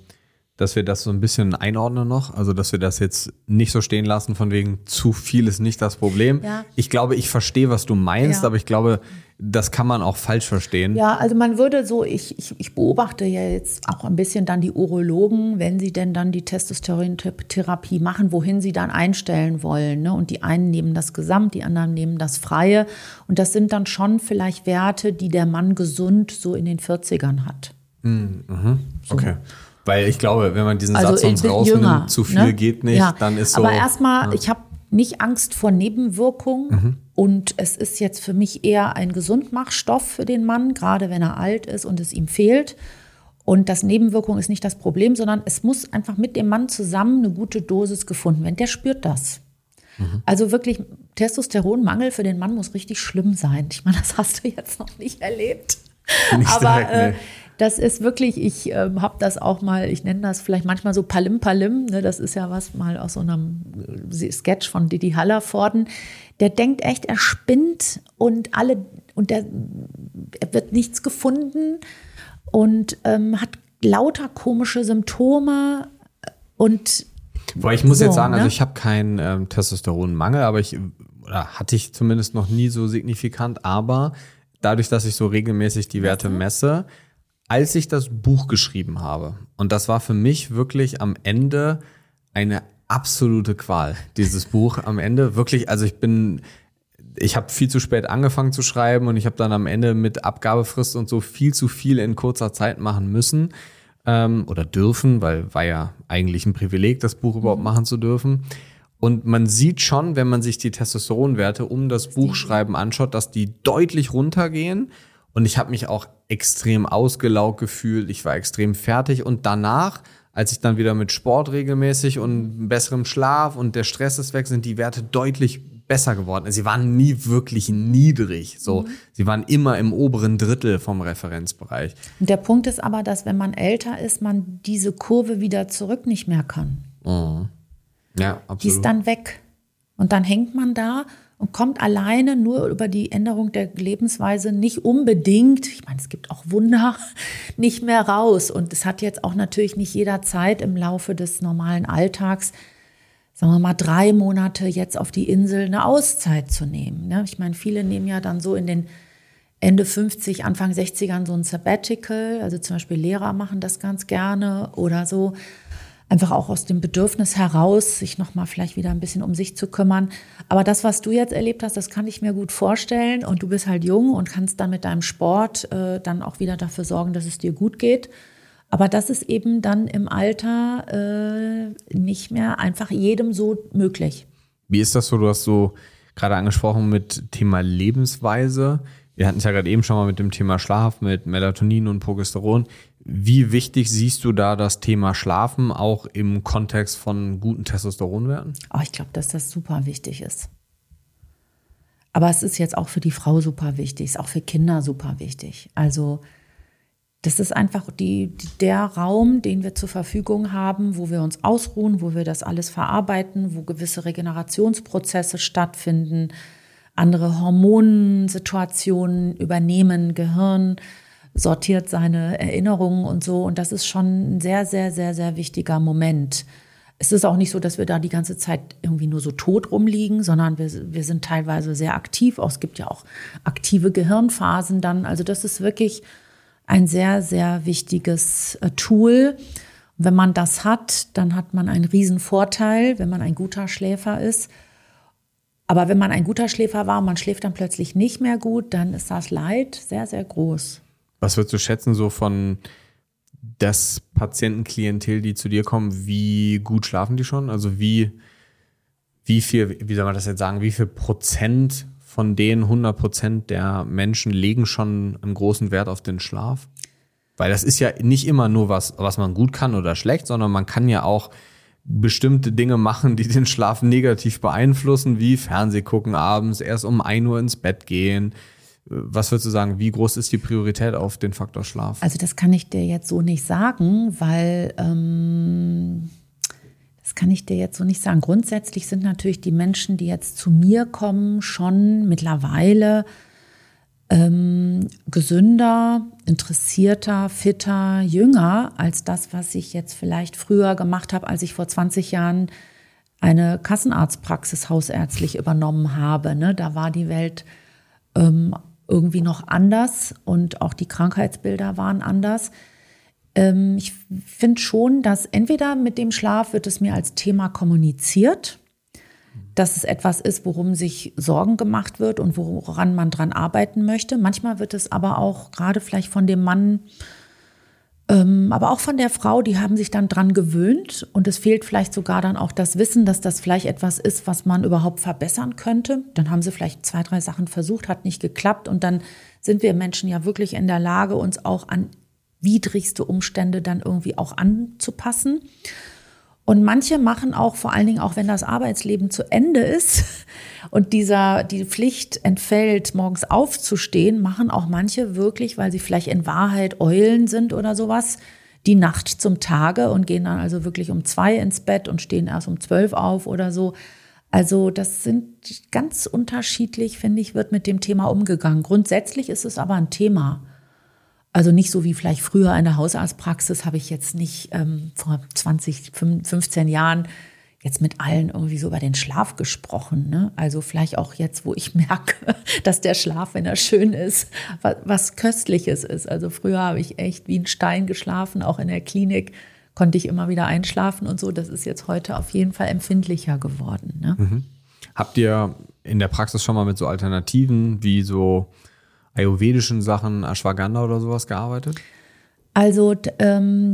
dass wir das so ein bisschen einordnen noch. Also, dass wir das jetzt nicht so stehen lassen, von wegen zu viel ist nicht das Problem. Ja. Ich glaube, ich verstehe, was du meinst, ja. aber ich glaube, das kann man auch falsch verstehen. Ja, also man würde so, ich, ich, ich beobachte ja jetzt auch ein bisschen dann die Urologen, wenn sie denn dann die Testosterontherapie machen, wohin sie dann einstellen wollen. Ne? Und die einen nehmen das Gesamt, die anderen nehmen das Freie. Und das sind dann schon vielleicht Werte, die der Mann gesund so in den 40ern hat. Mhm. So. Okay. Weil ich glaube, wenn man diesen also Satz sonst rausnimmt, jünger, zu viel ne? geht nicht, ja. dann ist so. Aber erstmal, ja. ich habe nicht Angst vor Nebenwirkungen mhm. und es ist jetzt für mich eher ein Gesundmachstoff für den Mann, gerade wenn er alt ist und es ihm fehlt. Und das Nebenwirkung ist nicht das Problem, sondern es muss einfach mit dem Mann zusammen eine gute Dosis gefunden werden. Der spürt das. Mhm. Also wirklich, Testosteronmangel für den Mann muss richtig schlimm sein. Ich meine, das hast du jetzt noch nicht erlebt. Nicht Aber direkt, nee. äh, das ist wirklich, ich äh, habe das auch mal, ich nenne das vielleicht manchmal so Palim Palim, ne, das ist ja was mal aus so einem äh, Sketch von Didi Hallervorden. Der denkt echt, er spinnt und alle, und der, er wird nichts gefunden und ähm, hat lauter komische Symptome und Weil ich muss So, jetzt sagen, also ne? ich habe keinen ähm, Testosteronmangel, aber ich oder hatte ich zumindest noch nie so signifikant, aber dadurch, dass ich so regelmäßig die Werte messe, als ich das Buch geschrieben habe, und das war für mich wirklich am Ende eine absolute Qual, <laughs> dieses Buch am Ende. Wirklich, also ich bin, ich habe viel zu spät angefangen zu schreiben und ich habe dann am Ende mit Abgabefrist und so viel zu viel in kurzer Zeit machen müssen ähm, oder dürfen, weil war ja eigentlich ein Privileg, das Buch überhaupt machen zu dürfen. Und man sieht schon, wenn man sich die Testosteronwerte um das Buchschreiben anschaut, dass die deutlich runtergehen. Und ich habe mich auch extrem ausgelaugt gefühlt. Ich war extrem fertig. Und danach, als ich dann wieder mit Sport regelmäßig und besserem Schlaf und der Stress ist weg, sind die Werte deutlich besser geworden. Sie waren nie wirklich niedrig. So, sie waren immer im oberen Drittel vom Referenzbereich. Und der Punkt ist aber, dass wenn man älter ist, man diese Kurve wieder zurück nicht mehr kann. Ja, Die ist absolut. dann weg. Und dann hängt man da und kommt alleine nur über die Änderung der Lebensweise nicht unbedingt, ich meine, es gibt auch Wunder, <laughs> nicht mehr raus. Und es hat jetzt auch natürlich nicht jeder Zeit im Laufe des normalen Alltags, sagen wir mal, drei Monate jetzt auf die Insel eine Auszeit zu nehmen. ne? Ich meine, viele nehmen ja dann so in den Ende 50, Anfang 60ern so ein Sabbatical. Also zum Beispiel Lehrer machen das ganz gerne oder so. Einfach auch aus dem Bedürfnis heraus, sich nochmal vielleicht wieder ein bisschen um sich zu kümmern. Aber das, was du jetzt erlebt hast, das kann ich mir gut vorstellen. Und du bist halt jung und kannst dann mit deinem Sport äh, dann auch wieder dafür sorgen, dass es dir gut geht. Aber das ist eben dann im Alter äh, nicht mehr einfach jedem so möglich. Wie ist das so? Du hast so gerade angesprochen mit Thema Lebensweise. Wir hatten es ja gerade eben schon mal mit dem Thema Schlaf, mit Melatonin und Progesteron. Wie wichtig siehst du da das Thema Schlafen auch im Kontext von guten Testosteronwerten? Aber ich glaube, dass das super wichtig ist. Aber es ist jetzt auch für die Frau super wichtig, ist auch für Kinder super wichtig. Also das ist einfach die, der Raum, den wir zur Verfügung haben, wo wir uns ausruhen, wo wir das alles verarbeiten, wo gewisse Regenerationsprozesse stattfinden, andere Hormonsituationen übernehmen, Gehirn sortiert seine Erinnerungen und so. Und das ist schon ein sehr, sehr, sehr, sehr wichtiger Moment. Es ist auch nicht so, dass wir da die ganze Zeit irgendwie nur so tot rumliegen, sondern wir, wir sind teilweise sehr aktiv. Es gibt ja auch aktive Gehirnphasen dann. Also das ist wirklich ein sehr, sehr wichtiges äh, Tool. Wenn man das hat, dann hat man einen riesen Vorteil, wenn man ein guter Schläfer ist. Aber wenn man ein guter Schläfer war und man schläft dann plötzlich nicht mehr gut, dann ist das Leid sehr, sehr groß. Was würdest du schätzen so von das Patientenklientel, die zu dir kommen, wie gut schlafen die schon? Also wie, wie viel, wie soll man das jetzt sagen, wie viel Prozent von den 100 Prozent der Menschen legen schon einen großen Wert auf den Schlaf? Weil das ist ja nicht immer nur was, was man gut kann oder schlecht, sondern man kann ja auch bestimmte Dinge machen, die den Schlaf negativ beeinflussen, wie Fernseh gucken abends, erst um 1 Uhr ins Bett gehen. Was würdest du sagen, wie groß ist die Priorität auf den Faktor Schlaf? Also das kann ich dir jetzt so nicht sagen, weil ähm, das kann ich dir jetzt so nicht sagen. Grundsätzlich sind natürlich die Menschen, die jetzt zu mir kommen, schon mittlerweile ähm, gesünder, interessierter, fitter, jünger als das, was ich jetzt vielleicht früher gemacht habe, als ich vor 20 Jahren eine Kassenarztpraxis hausärztlich übernommen habe. Ne? Da war die Welt ähm, irgendwie noch anders und auch die Krankheitsbilder waren anders. Ähm, ich finde schon, dass entweder mit dem Schlaf wird es mir als Thema kommuniziert, dass es etwas ist, worum sich Sorgen gemacht wird und woran man dran arbeiten möchte. Manchmal wird es aber auch gerade vielleicht von dem Mann, aber auch von der Frau, die haben sich dann dran gewöhnt und es fehlt vielleicht sogar dann auch das Wissen, dass das vielleicht etwas ist, was man überhaupt verbessern könnte. Dann haben sie vielleicht zwei, drei Sachen versucht, hat nicht geklappt und dann sind wir Menschen ja wirklich in der Lage, uns auch an widrigste Umstände dann irgendwie auch anzupassen. Und manche machen auch, vor allen Dingen auch wenn das Arbeitsleben zu Ende ist <laughs> und dieser, die Pflicht entfällt, morgens aufzustehen, machen auch manche wirklich, weil sie vielleicht in Wahrheit Eulen sind oder sowas, die Nacht zum Tage und gehen dann also wirklich um zwei ins Bett und stehen erst um zwölf auf oder so. Also das sind ganz unterschiedlich, finde ich, wird mit dem Thema umgegangen. Grundsätzlich ist es aber ein Thema. Also nicht so wie vielleicht früher in der Hausarztpraxis habe ich jetzt nicht ähm, vor 20, 15 Jahren jetzt mit allen irgendwie so über den Schlaf gesprochen. Ne? Also vielleicht auch jetzt, wo ich <laughs> merke, dass der Schlaf, wenn er schön ist, was, was Köstliches ist. Also früher habe ich echt wie ein Stein geschlafen, auch in der Klinik konnte ich immer wieder einschlafen und so. Das ist jetzt heute auf jeden Fall empfindlicher geworden. Ne? Mhm. Habt ihr in der Praxis schon mal mit so Alternativen wie so ayurvedischen Sachen, Ashwagandha oder sowas gearbeitet? Also ähm,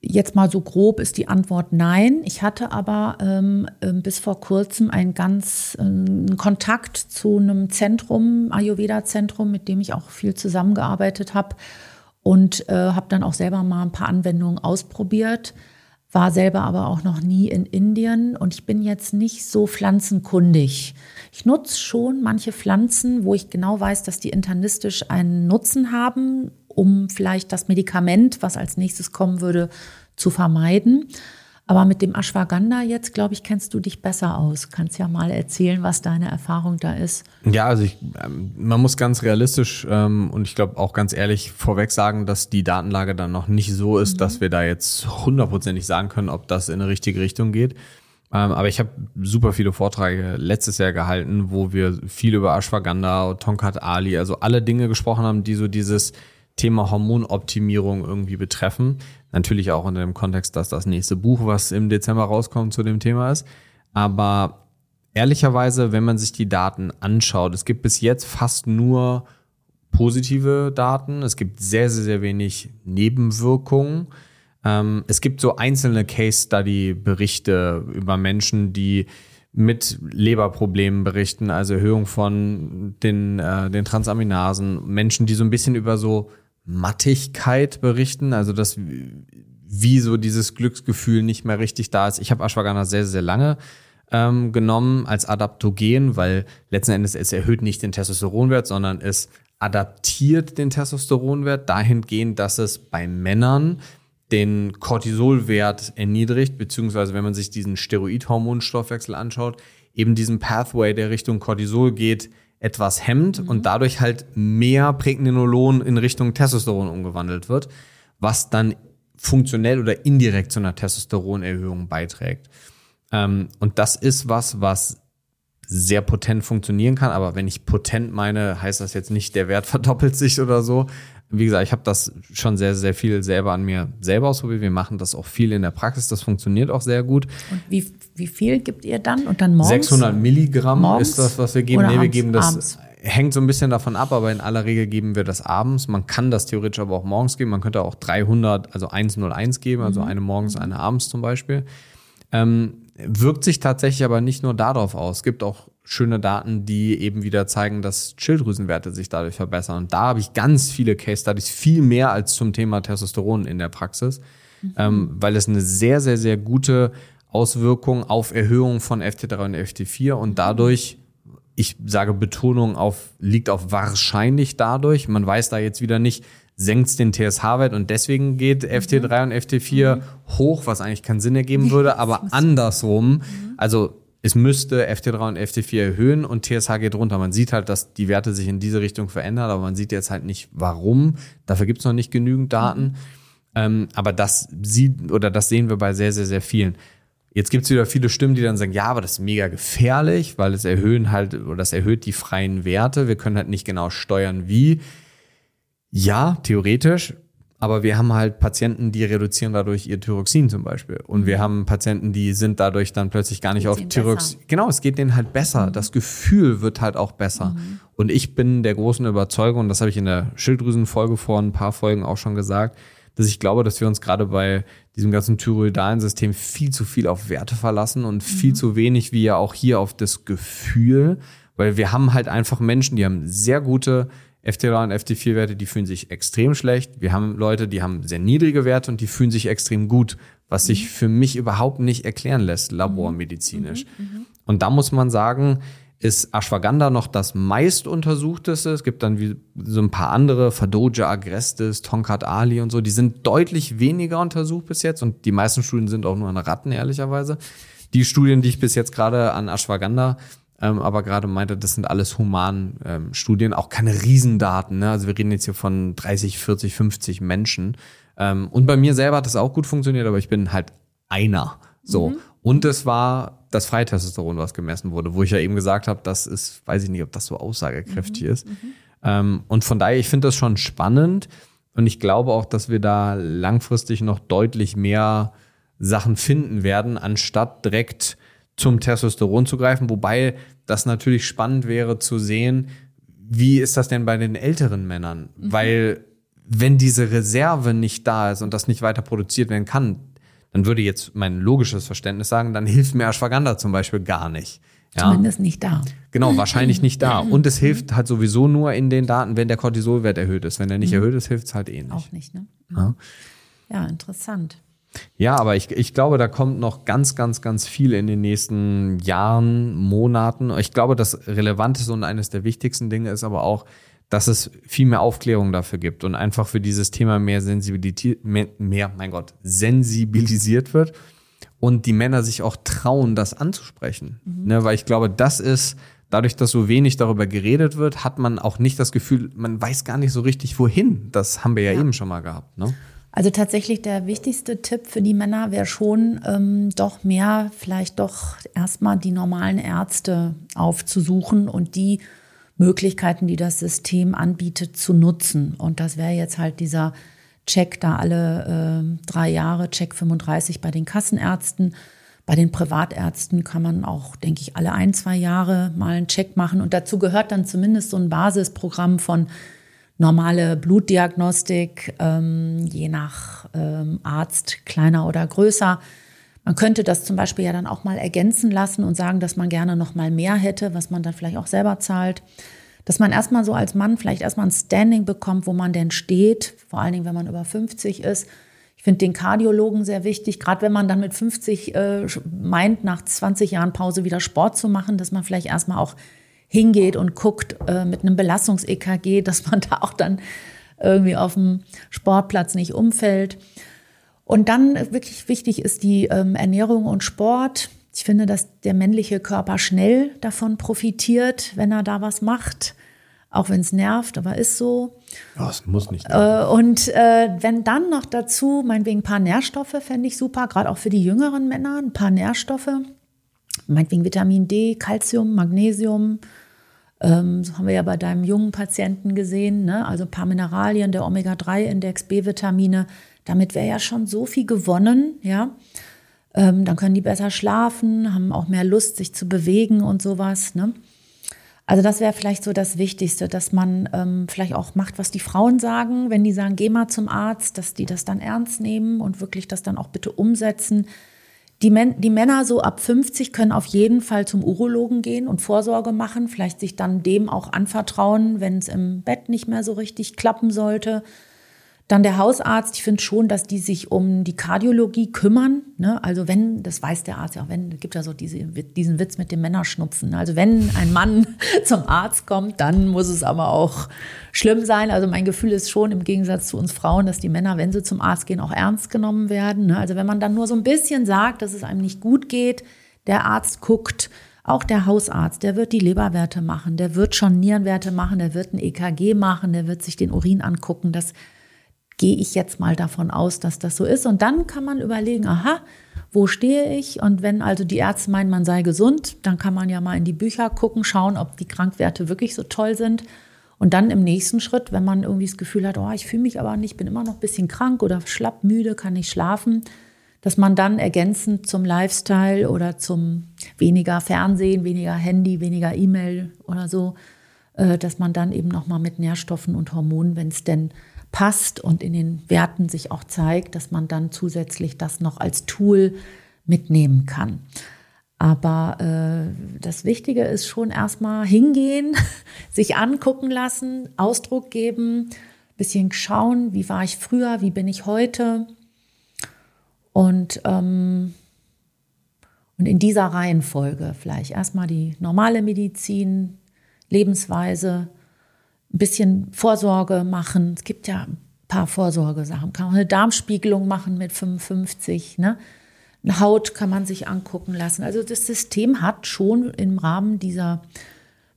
jetzt mal so grob ist die Antwort nein. Ich hatte aber ähm, ähm bis vor kurzem einen ganz ähm, Kontakt zu einem Zentrum, Ayurveda-Zentrum, mit dem ich auch viel zusammengearbeitet habe und äh, habe dann auch selber mal ein paar Anwendungen ausprobiert war selber aber auch noch nie in Indien und ich bin jetzt nicht so pflanzenkundig. Ich nutze schon manche Pflanzen, wo ich genau weiß, dass die internistisch einen Nutzen haben, um vielleicht das Medikament, was als nächstes kommen würde, zu vermeiden. Aber mit dem Ashwagandha jetzt, glaube ich, kennst du dich besser aus. Kannst ja mal erzählen, was deine Erfahrung da ist. Ja, also ich, ähm, man muss ganz realistisch ähm, und ich glaube auch ganz ehrlich vorweg sagen, dass die Datenlage dann noch nicht so ist, mhm. dass wir da jetzt hundertprozentig sagen können, ob das in eine richtige Richtung geht. Ähm, aber ich habe super viele Vorträge letztes Jahr gehalten, wo wir viel über Ashwagandha, Tonkat Ali, also alle Dinge gesprochen haben, die so dieses Thema Hormonoptimierung irgendwie betreffen. Natürlich auch unter dem Kontext, dass das nächste Buch, was im Dezember rauskommt, zu dem Thema ist. Aber ehrlicherweise, wenn man sich die Daten anschaut, es gibt bis jetzt fast nur positive Daten. Es gibt sehr, sehr, sehr wenig Nebenwirkungen. Ähm, es gibt so einzelne Case-Study-Berichte über Menschen, die mit Leberproblemen berichten, also Erhöhung von den, äh, den Transaminasen, Menschen, die so ein bisschen über so Mattigkeit berichten, also dass wie so dieses Glücksgefühl nicht mehr richtig da ist. Ich habe Ashwagandha sehr, sehr lange ähm, genommen als Adaptogen, weil letzten Endes es erhöht nicht den Testosteronwert, sondern es adaptiert den Testosteronwert dahingehend, dass es bei Männern den Cortisolwert erniedrigt, beziehungsweise wenn man sich diesen Steroidhormonstoffwechsel anschaut, eben diesen Pathway, der Richtung Cortisol geht, etwas hemmt mhm. und dadurch halt mehr Pregnenolon in Richtung Testosteron umgewandelt wird, was dann funktionell oder indirekt zu einer Testosteronerhöhung beiträgt. Ähm, und das ist was, was sehr potent funktionieren kann. Aber wenn ich potent meine, heißt das jetzt nicht, der Wert <laughs> verdoppelt sich oder so. Wie gesagt, ich habe das schon sehr, sehr viel selber an mir selber ausprobiert. Wir machen das auch viel in der Praxis. Das funktioniert auch sehr gut. Und wie, wie viel gibt ihr dann? Und dann morgens? 600 Milligramm morgens? ist das, was wir geben. Oder nee, wir geben das. Abends? Hängt so ein bisschen davon ab, aber in aller Regel geben wir das abends. Man kann das theoretisch aber auch morgens geben. Man könnte auch 300, also 101 geben, also mhm. eine morgens, eine abends zum Beispiel. Ähm, wirkt sich tatsächlich aber nicht nur darauf aus. Es gibt auch schöne Daten, die eben wieder zeigen, dass Schilddrüsenwerte sich dadurch verbessern. Und da habe ich ganz viele Case Studies, viel mehr als zum Thema Testosteron in der Praxis, mhm. ähm, weil es eine sehr, sehr, sehr gute Auswirkung auf Erhöhung von FT3 und FT4 und dadurch ich sage Betonung auf, liegt auf wahrscheinlich dadurch. Man weiß da jetzt wieder nicht, senkt den TSH-Wert und deswegen geht mhm. FT3 und FT4 mhm. hoch, was eigentlich keinen Sinn ergeben würde, aber andersrum, mhm. also es müsste FT3 und FT4 erhöhen und TSH geht runter. Man sieht halt, dass die Werte sich in diese Richtung verändern, aber man sieht jetzt halt nicht, warum. Dafür gibt es noch nicht genügend Daten. Ähm, aber das sieht oder das sehen wir bei sehr, sehr, sehr vielen. Jetzt gibt es wieder viele Stimmen, die dann sagen, ja, aber das ist mega gefährlich, weil es erhöhen halt oder das erhöht die freien Werte. Wir können halt nicht genau steuern, wie. Ja, theoretisch. Aber wir haben halt Patienten, die reduzieren dadurch ihr Thyroxin zum Beispiel. Und mhm. wir haben Patienten, die sind dadurch dann plötzlich gar nicht auf Thyroxin. Genau, es geht denen halt besser. Mhm. Das Gefühl wird halt auch besser. Mhm. Und ich bin der großen Überzeugung, und das habe ich in der Schilddrüsenfolge vor ein paar Folgen auch schon gesagt, dass ich glaube, dass wir uns gerade bei diesem ganzen thyroidalen System viel zu viel auf Werte verlassen und viel mhm. zu wenig wie ja auch hier auf das Gefühl, weil wir haben halt einfach Menschen, die haben sehr gute FT3 und FT4-Werte, die fühlen sich extrem schlecht. Wir haben Leute, die haben sehr niedrige Werte und die fühlen sich extrem gut, was sich für mich überhaupt nicht erklären lässt, labormedizinisch. Mhm, mhm, und da muss man sagen, ist Ashwagandha noch das meist untersuchteste. Es gibt dann wie so ein paar andere, Fadoja agrestis, Tonkat Ali und so, die sind deutlich weniger untersucht bis jetzt und die meisten Studien sind auch nur an Ratten, ehrlicherweise. Die Studien, die ich bis jetzt gerade an Ashwagandha ähm, aber gerade meinte, das sind alles Humanstudien, ähm, auch keine Riesendaten. Ne? Also wir reden jetzt hier von 30, 40, 50 Menschen. Ähm, und bei mir selber hat das auch gut funktioniert, aber ich bin halt einer. So. Mhm. Und es war das Freitestosteron, was gemessen wurde, wo ich ja eben gesagt habe, das ist, weiß ich nicht, ob das so aussagekräftig mhm. ist. Mhm. Ähm, und von daher, ich finde das schon spannend. Und ich glaube auch, dass wir da langfristig noch deutlich mehr Sachen finden werden, anstatt direkt zum Testosteron zu greifen. Wobei das natürlich spannend wäre zu sehen, wie ist das denn bei den älteren Männern? Mhm. Weil wenn diese Reserve nicht da ist und das nicht weiter produziert werden kann, dann würde jetzt mein logisches Verständnis sagen, dann hilft mir Ashwagandha zum Beispiel gar nicht. Ja? Zumindest nicht da. Genau, wahrscheinlich nicht da. Und es hilft halt sowieso nur in den Daten, wenn der Cortisolwert erhöht ist. Wenn der nicht mhm. erhöht ist, hilft es halt eh nicht. Auch nicht, ne? Ja, ja interessant. Ja, aber ich, ich glaube, da kommt noch ganz, ganz, ganz viel in den nächsten Jahren, Monaten. Ich glaube, das Relevanteste und eines der wichtigsten Dinge ist aber auch, dass es viel mehr Aufklärung dafür gibt und einfach für dieses Thema mehr Sensibilität, mehr, mehr, mein Gott, sensibilisiert wird und die Männer sich auch trauen, das anzusprechen. Mhm. Ne, weil ich glaube, das ist, dadurch, dass so wenig darüber geredet wird, hat man auch nicht das Gefühl, man weiß gar nicht so richtig, wohin. Das haben wir ja, ja. eben schon mal gehabt. Ne? Also tatsächlich der wichtigste Tipp für die Männer wäre schon, ähm, doch mehr, vielleicht doch erstmal die normalen Ärzte aufzusuchen und die Möglichkeiten, die das System anbietet, zu nutzen. Und das wäre jetzt halt dieser Check da alle äh, drei Jahre, Check 35 bei den Kassenärzten. Bei den Privatärzten kann man auch, denke ich, alle ein, zwei Jahre mal einen Check machen. Und dazu gehört dann zumindest so ein Basisprogramm von normale Blutdiagnostik, ähm, je nach ähm, Arzt kleiner oder größer. Man könnte das zum Beispiel ja dann auch mal ergänzen lassen und sagen, dass man gerne noch mal mehr hätte, was man dann vielleicht auch selber zahlt. Dass man erstmal so als Mann vielleicht erstmal ein Standing bekommt, wo man denn steht, vor allen Dingen, wenn man über 50 ist. Ich finde den Kardiologen sehr wichtig, gerade wenn man dann mit 50 äh, meint, nach 20 Jahren Pause wieder Sport zu machen, dass man vielleicht erstmal auch hingeht und guckt äh, mit einem Belastungs-EKG, <laughs> dass man da auch dann irgendwie auf dem Sportplatz nicht umfällt. Und dann wirklich wichtig ist die ähm, Ernährung und Sport. Ich finde, dass der männliche Körper schnell davon profitiert, wenn er da was macht. Auch wenn es nervt, aber ist so. Ja, es muss nicht. Äh, und äh, wenn dann noch dazu, meinetwegen ein paar Nährstoffe, fände ich super, gerade auch für die jüngeren Männer, ein paar Nährstoffe. Meinetwegen Vitamin D, Calcium, Magnesium, ähm, so haben wir ja bei deinem jungen Patienten gesehen, ne? also ein paar Mineralien, der Omega-3-Index, B-Vitamine. Damit wäre ja schon so viel gewonnen, ja. Ähm, dann können die besser schlafen, haben auch mehr Lust, sich zu bewegen und sowas. Ne? Also das wäre vielleicht so das Wichtigste, dass man ähm, vielleicht auch macht, was die Frauen sagen, wenn die sagen, geh mal zum Arzt, dass die das dann ernst nehmen und wirklich das dann auch bitte umsetzen. Die, Men die Männer so ab 50 können auf jeden Fall zum Urologen gehen und Vorsorge machen, vielleicht sich dann dem auch anvertrauen, wenn es im Bett nicht mehr so richtig klappen sollte. Dann der Hausarzt, ich finde schon, dass die sich um die Kardiologie kümmern. Ne? Also wenn, das weiß der Arzt ja auch, wenn, es gibt ja so diese, diesen Witz mit dem Männerschnupfen. Also wenn ein Mann <laughs> zum Arzt kommt, dann muss es aber auch schlimm sein. Also mein Gefühl ist schon im Gegensatz zu uns Frauen, dass die Männer, wenn sie zum Arzt gehen, auch ernst genommen werden. Ne? Also wenn man dann nur so ein bisschen sagt, dass es einem nicht gut geht, der Arzt guckt, auch der Hausarzt, der wird die Leberwerte machen, der wird schon Nierenwerte machen, der wird ein EKG machen, der wird sich den Urin angucken. Das gehe ich jetzt mal davon aus, dass das so ist. Und dann kann man überlegen, aha, wo stehe ich? Und wenn also die Ärzte meinen, man sei gesund, dann kann man ja mal in die Bücher gucken, schauen, ob die Krankwerte wirklich so toll sind. Und dann im nächsten Schritt, wenn man irgendwie das Gefühl hat, oh, ich fühle mich aber nicht, bin immer noch ein bisschen krank oder schlapp, müde, kann nicht schlafen, dass man dann ergänzend zum Lifestyle oder zum weniger Fernsehen, weniger Handy, weniger E-Mail oder so, äh, dass man dann eben nochmal mit Nährstoffen und Hormonen, wenn es denn passt und in den Werten sich auch zeigt, dass man dann zusätzlich das noch als Tool mitnehmen kann. Aber äh, das Wichtige ist schon erstmal hingehen, <laughs> sich angucken lassen, Ausdruck geben, bisschen schauen, wie war ich früher, wie bin ich heute. Und, ähm, und in dieser Reihenfolge vielleicht erstmal die normale Medizin, Lebensweise, ein bisschen Vorsorge machen. Es gibt ja ein paar Vorsorgesachen. Man kann auch eine Darmspiegelung machen mit 55, ne? Eine Haut kann man sich angucken lassen. Also das System hat schon im Rahmen dieser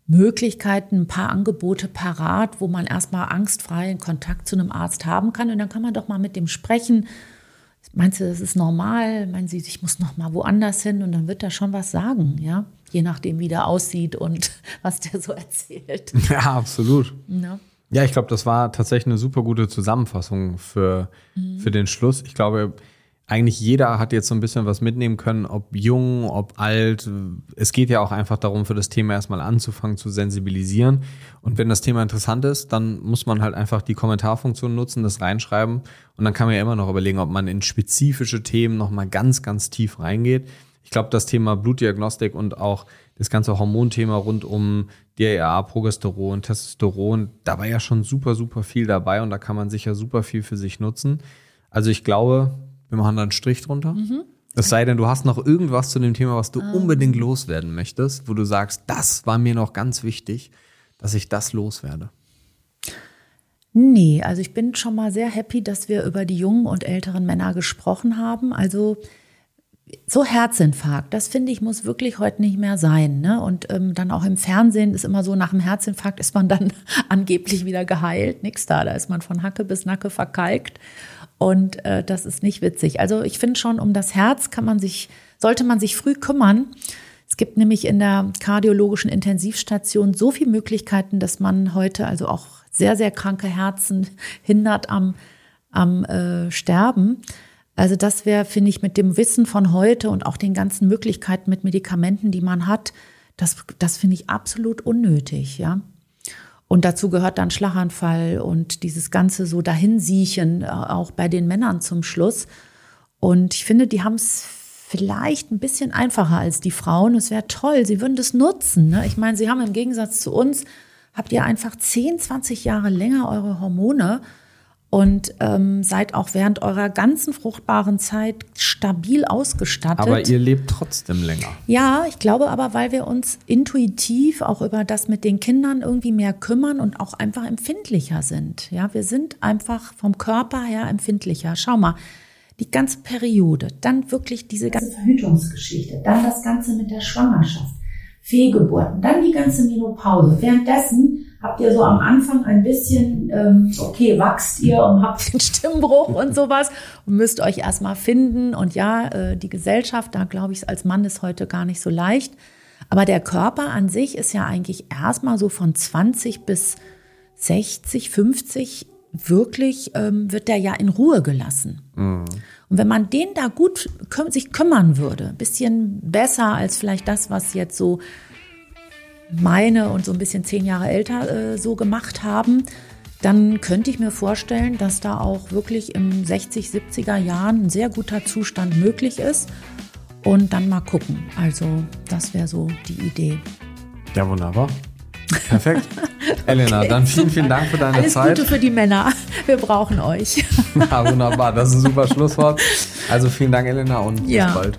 Möglichkeiten, ein paar Angebote parat, wo man erstmal angstfrei in Kontakt zu einem Arzt haben kann. Und dann kann man doch mal mit dem sprechen. Meinst du, das ist normal? Meinen Sie, ich muss noch mal woanders hin? Und dann wird er schon was sagen, ja? Je nachdem, wie der aussieht und <laughs> was der so erzählt. <laughs> Ja, absolut. Ja. Ja, ich glaube, das war tatsächlich eine super gute Zusammenfassung für, mhm. für den Schluss. Ich glaube, eigentlich jeder hat jetzt so ein bisschen was mitnehmen können, ob jung, ob alt. Es geht ja auch einfach darum, für das Thema erstmal anzufangen zu sensibilisieren. Und wenn das Thema interessant ist, dann muss man halt einfach die Kommentarfunktion nutzen, das reinschreiben. Und dann kann man ja immer noch überlegen, ob man in spezifische Themen nochmal ganz, ganz tief reingeht. Ich glaube, das Thema Blutdiagnostik und auch das ganze Hormonthema rund um DRA, Progesteron, Testosteron, da war ja schon super, super viel dabei und da kann man sicher super viel für sich nutzen. Also ich glaube, wir machen da einen Strich drunter. Mhm. Es sei denn, du hast noch irgendwas zu dem Thema, was du um. unbedingt loswerden möchtest, wo du sagst, das war mir noch ganz wichtig, dass ich das loswerde. Nee, also ich bin schon mal sehr happy, dass wir über die jungen und älteren Männer gesprochen haben. Also so Herzinfarkt, das finde ich, muss wirklich heute nicht mehr sein. Ne? Und ähm, dann auch im Fernsehen ist immer so, nach dem Herzinfarkt ist man dann <laughs> angeblich wieder geheilt. Nix da, da ist man von Hacke bis Nacke verkalkt. Und äh, das ist nicht witzig. Also ich finde schon, um das Herz kann man sich, sollte man sich früh kümmern. Es gibt nämlich in der kardiologischen Intensivstation so viele Möglichkeiten, dass man heute also auch sehr, sehr kranke Herzen <laughs> hindert am, am äh, Sterben. Also das wäre, finde ich, mit dem Wissen von heute und auch den ganzen Möglichkeiten mit Medikamenten, die man hat, das, das finde ich absolut unnötig, ja. Und dazu gehört dann Schlaganfall und dieses ganze so Dahinsiechen, äh, auch bei den Männern zum Schluss. Und ich finde, die haben es vielleicht ein bisschen einfacher als die Frauen. Es wäre toll, sie würden das nutzen. Ne? Ich meine, sie haben im Gegensatz zu uns, habt ihr einfach 10, 20 Jahre länger eure Hormone und ähm, seid auch während eurer ganzen fruchtbaren Zeit stabil ausgestattet. Aber ihr lebt trotzdem länger. Ja, ich glaube aber, weil wir uns intuitiv auch über das mit den Kindern irgendwie mehr kümmern und auch einfach empfindlicher sind. Ja, wir sind einfach vom Körper her empfindlicher. Schau mal, die ganze Periode, dann wirklich diese ganze Verhütungsgeschichte, dann das Ganze mit der Schwangerschaft, Fehlgeburten, dann die ganze Menopause. Währenddessen habt ihr so am Anfang ein bisschen, ähm, okay, wachst ihr und habt <laughs> den Stimmbruch und sowas und müsst euch erstmal finden. Und ja, äh, die Gesellschaft, da glaube ich, als Mann ist heute gar nicht so leicht. Aber der Körper an sich ist ja eigentlich erstmal so von 20 bis 60, 50 wirklich, ähm, wird der ja in Ruhe gelassen. Mhm. Und wenn man den da gut küm sich kümmern würde, bisschen besser als vielleicht das, was jetzt so meine und so ein bisschen zehn Jahre älter äh, so gemacht haben, dann könnte ich mir vorstellen, dass da auch wirklich im 60, 70er Jahren ein sehr guter Zustand möglich ist. Und dann mal gucken. Also das wäre so die Idee. Ja, wunderbar. Perfekt. <laughs> Elena, okay. dann vielen, vielen Dank für deine Alles Zeit. Gute für die Männer. Wir brauchen euch. <laughs> Ja, wunderbar. Das ist ein super Schlusswort. Also vielen Dank, Elena, und ja. bis bald.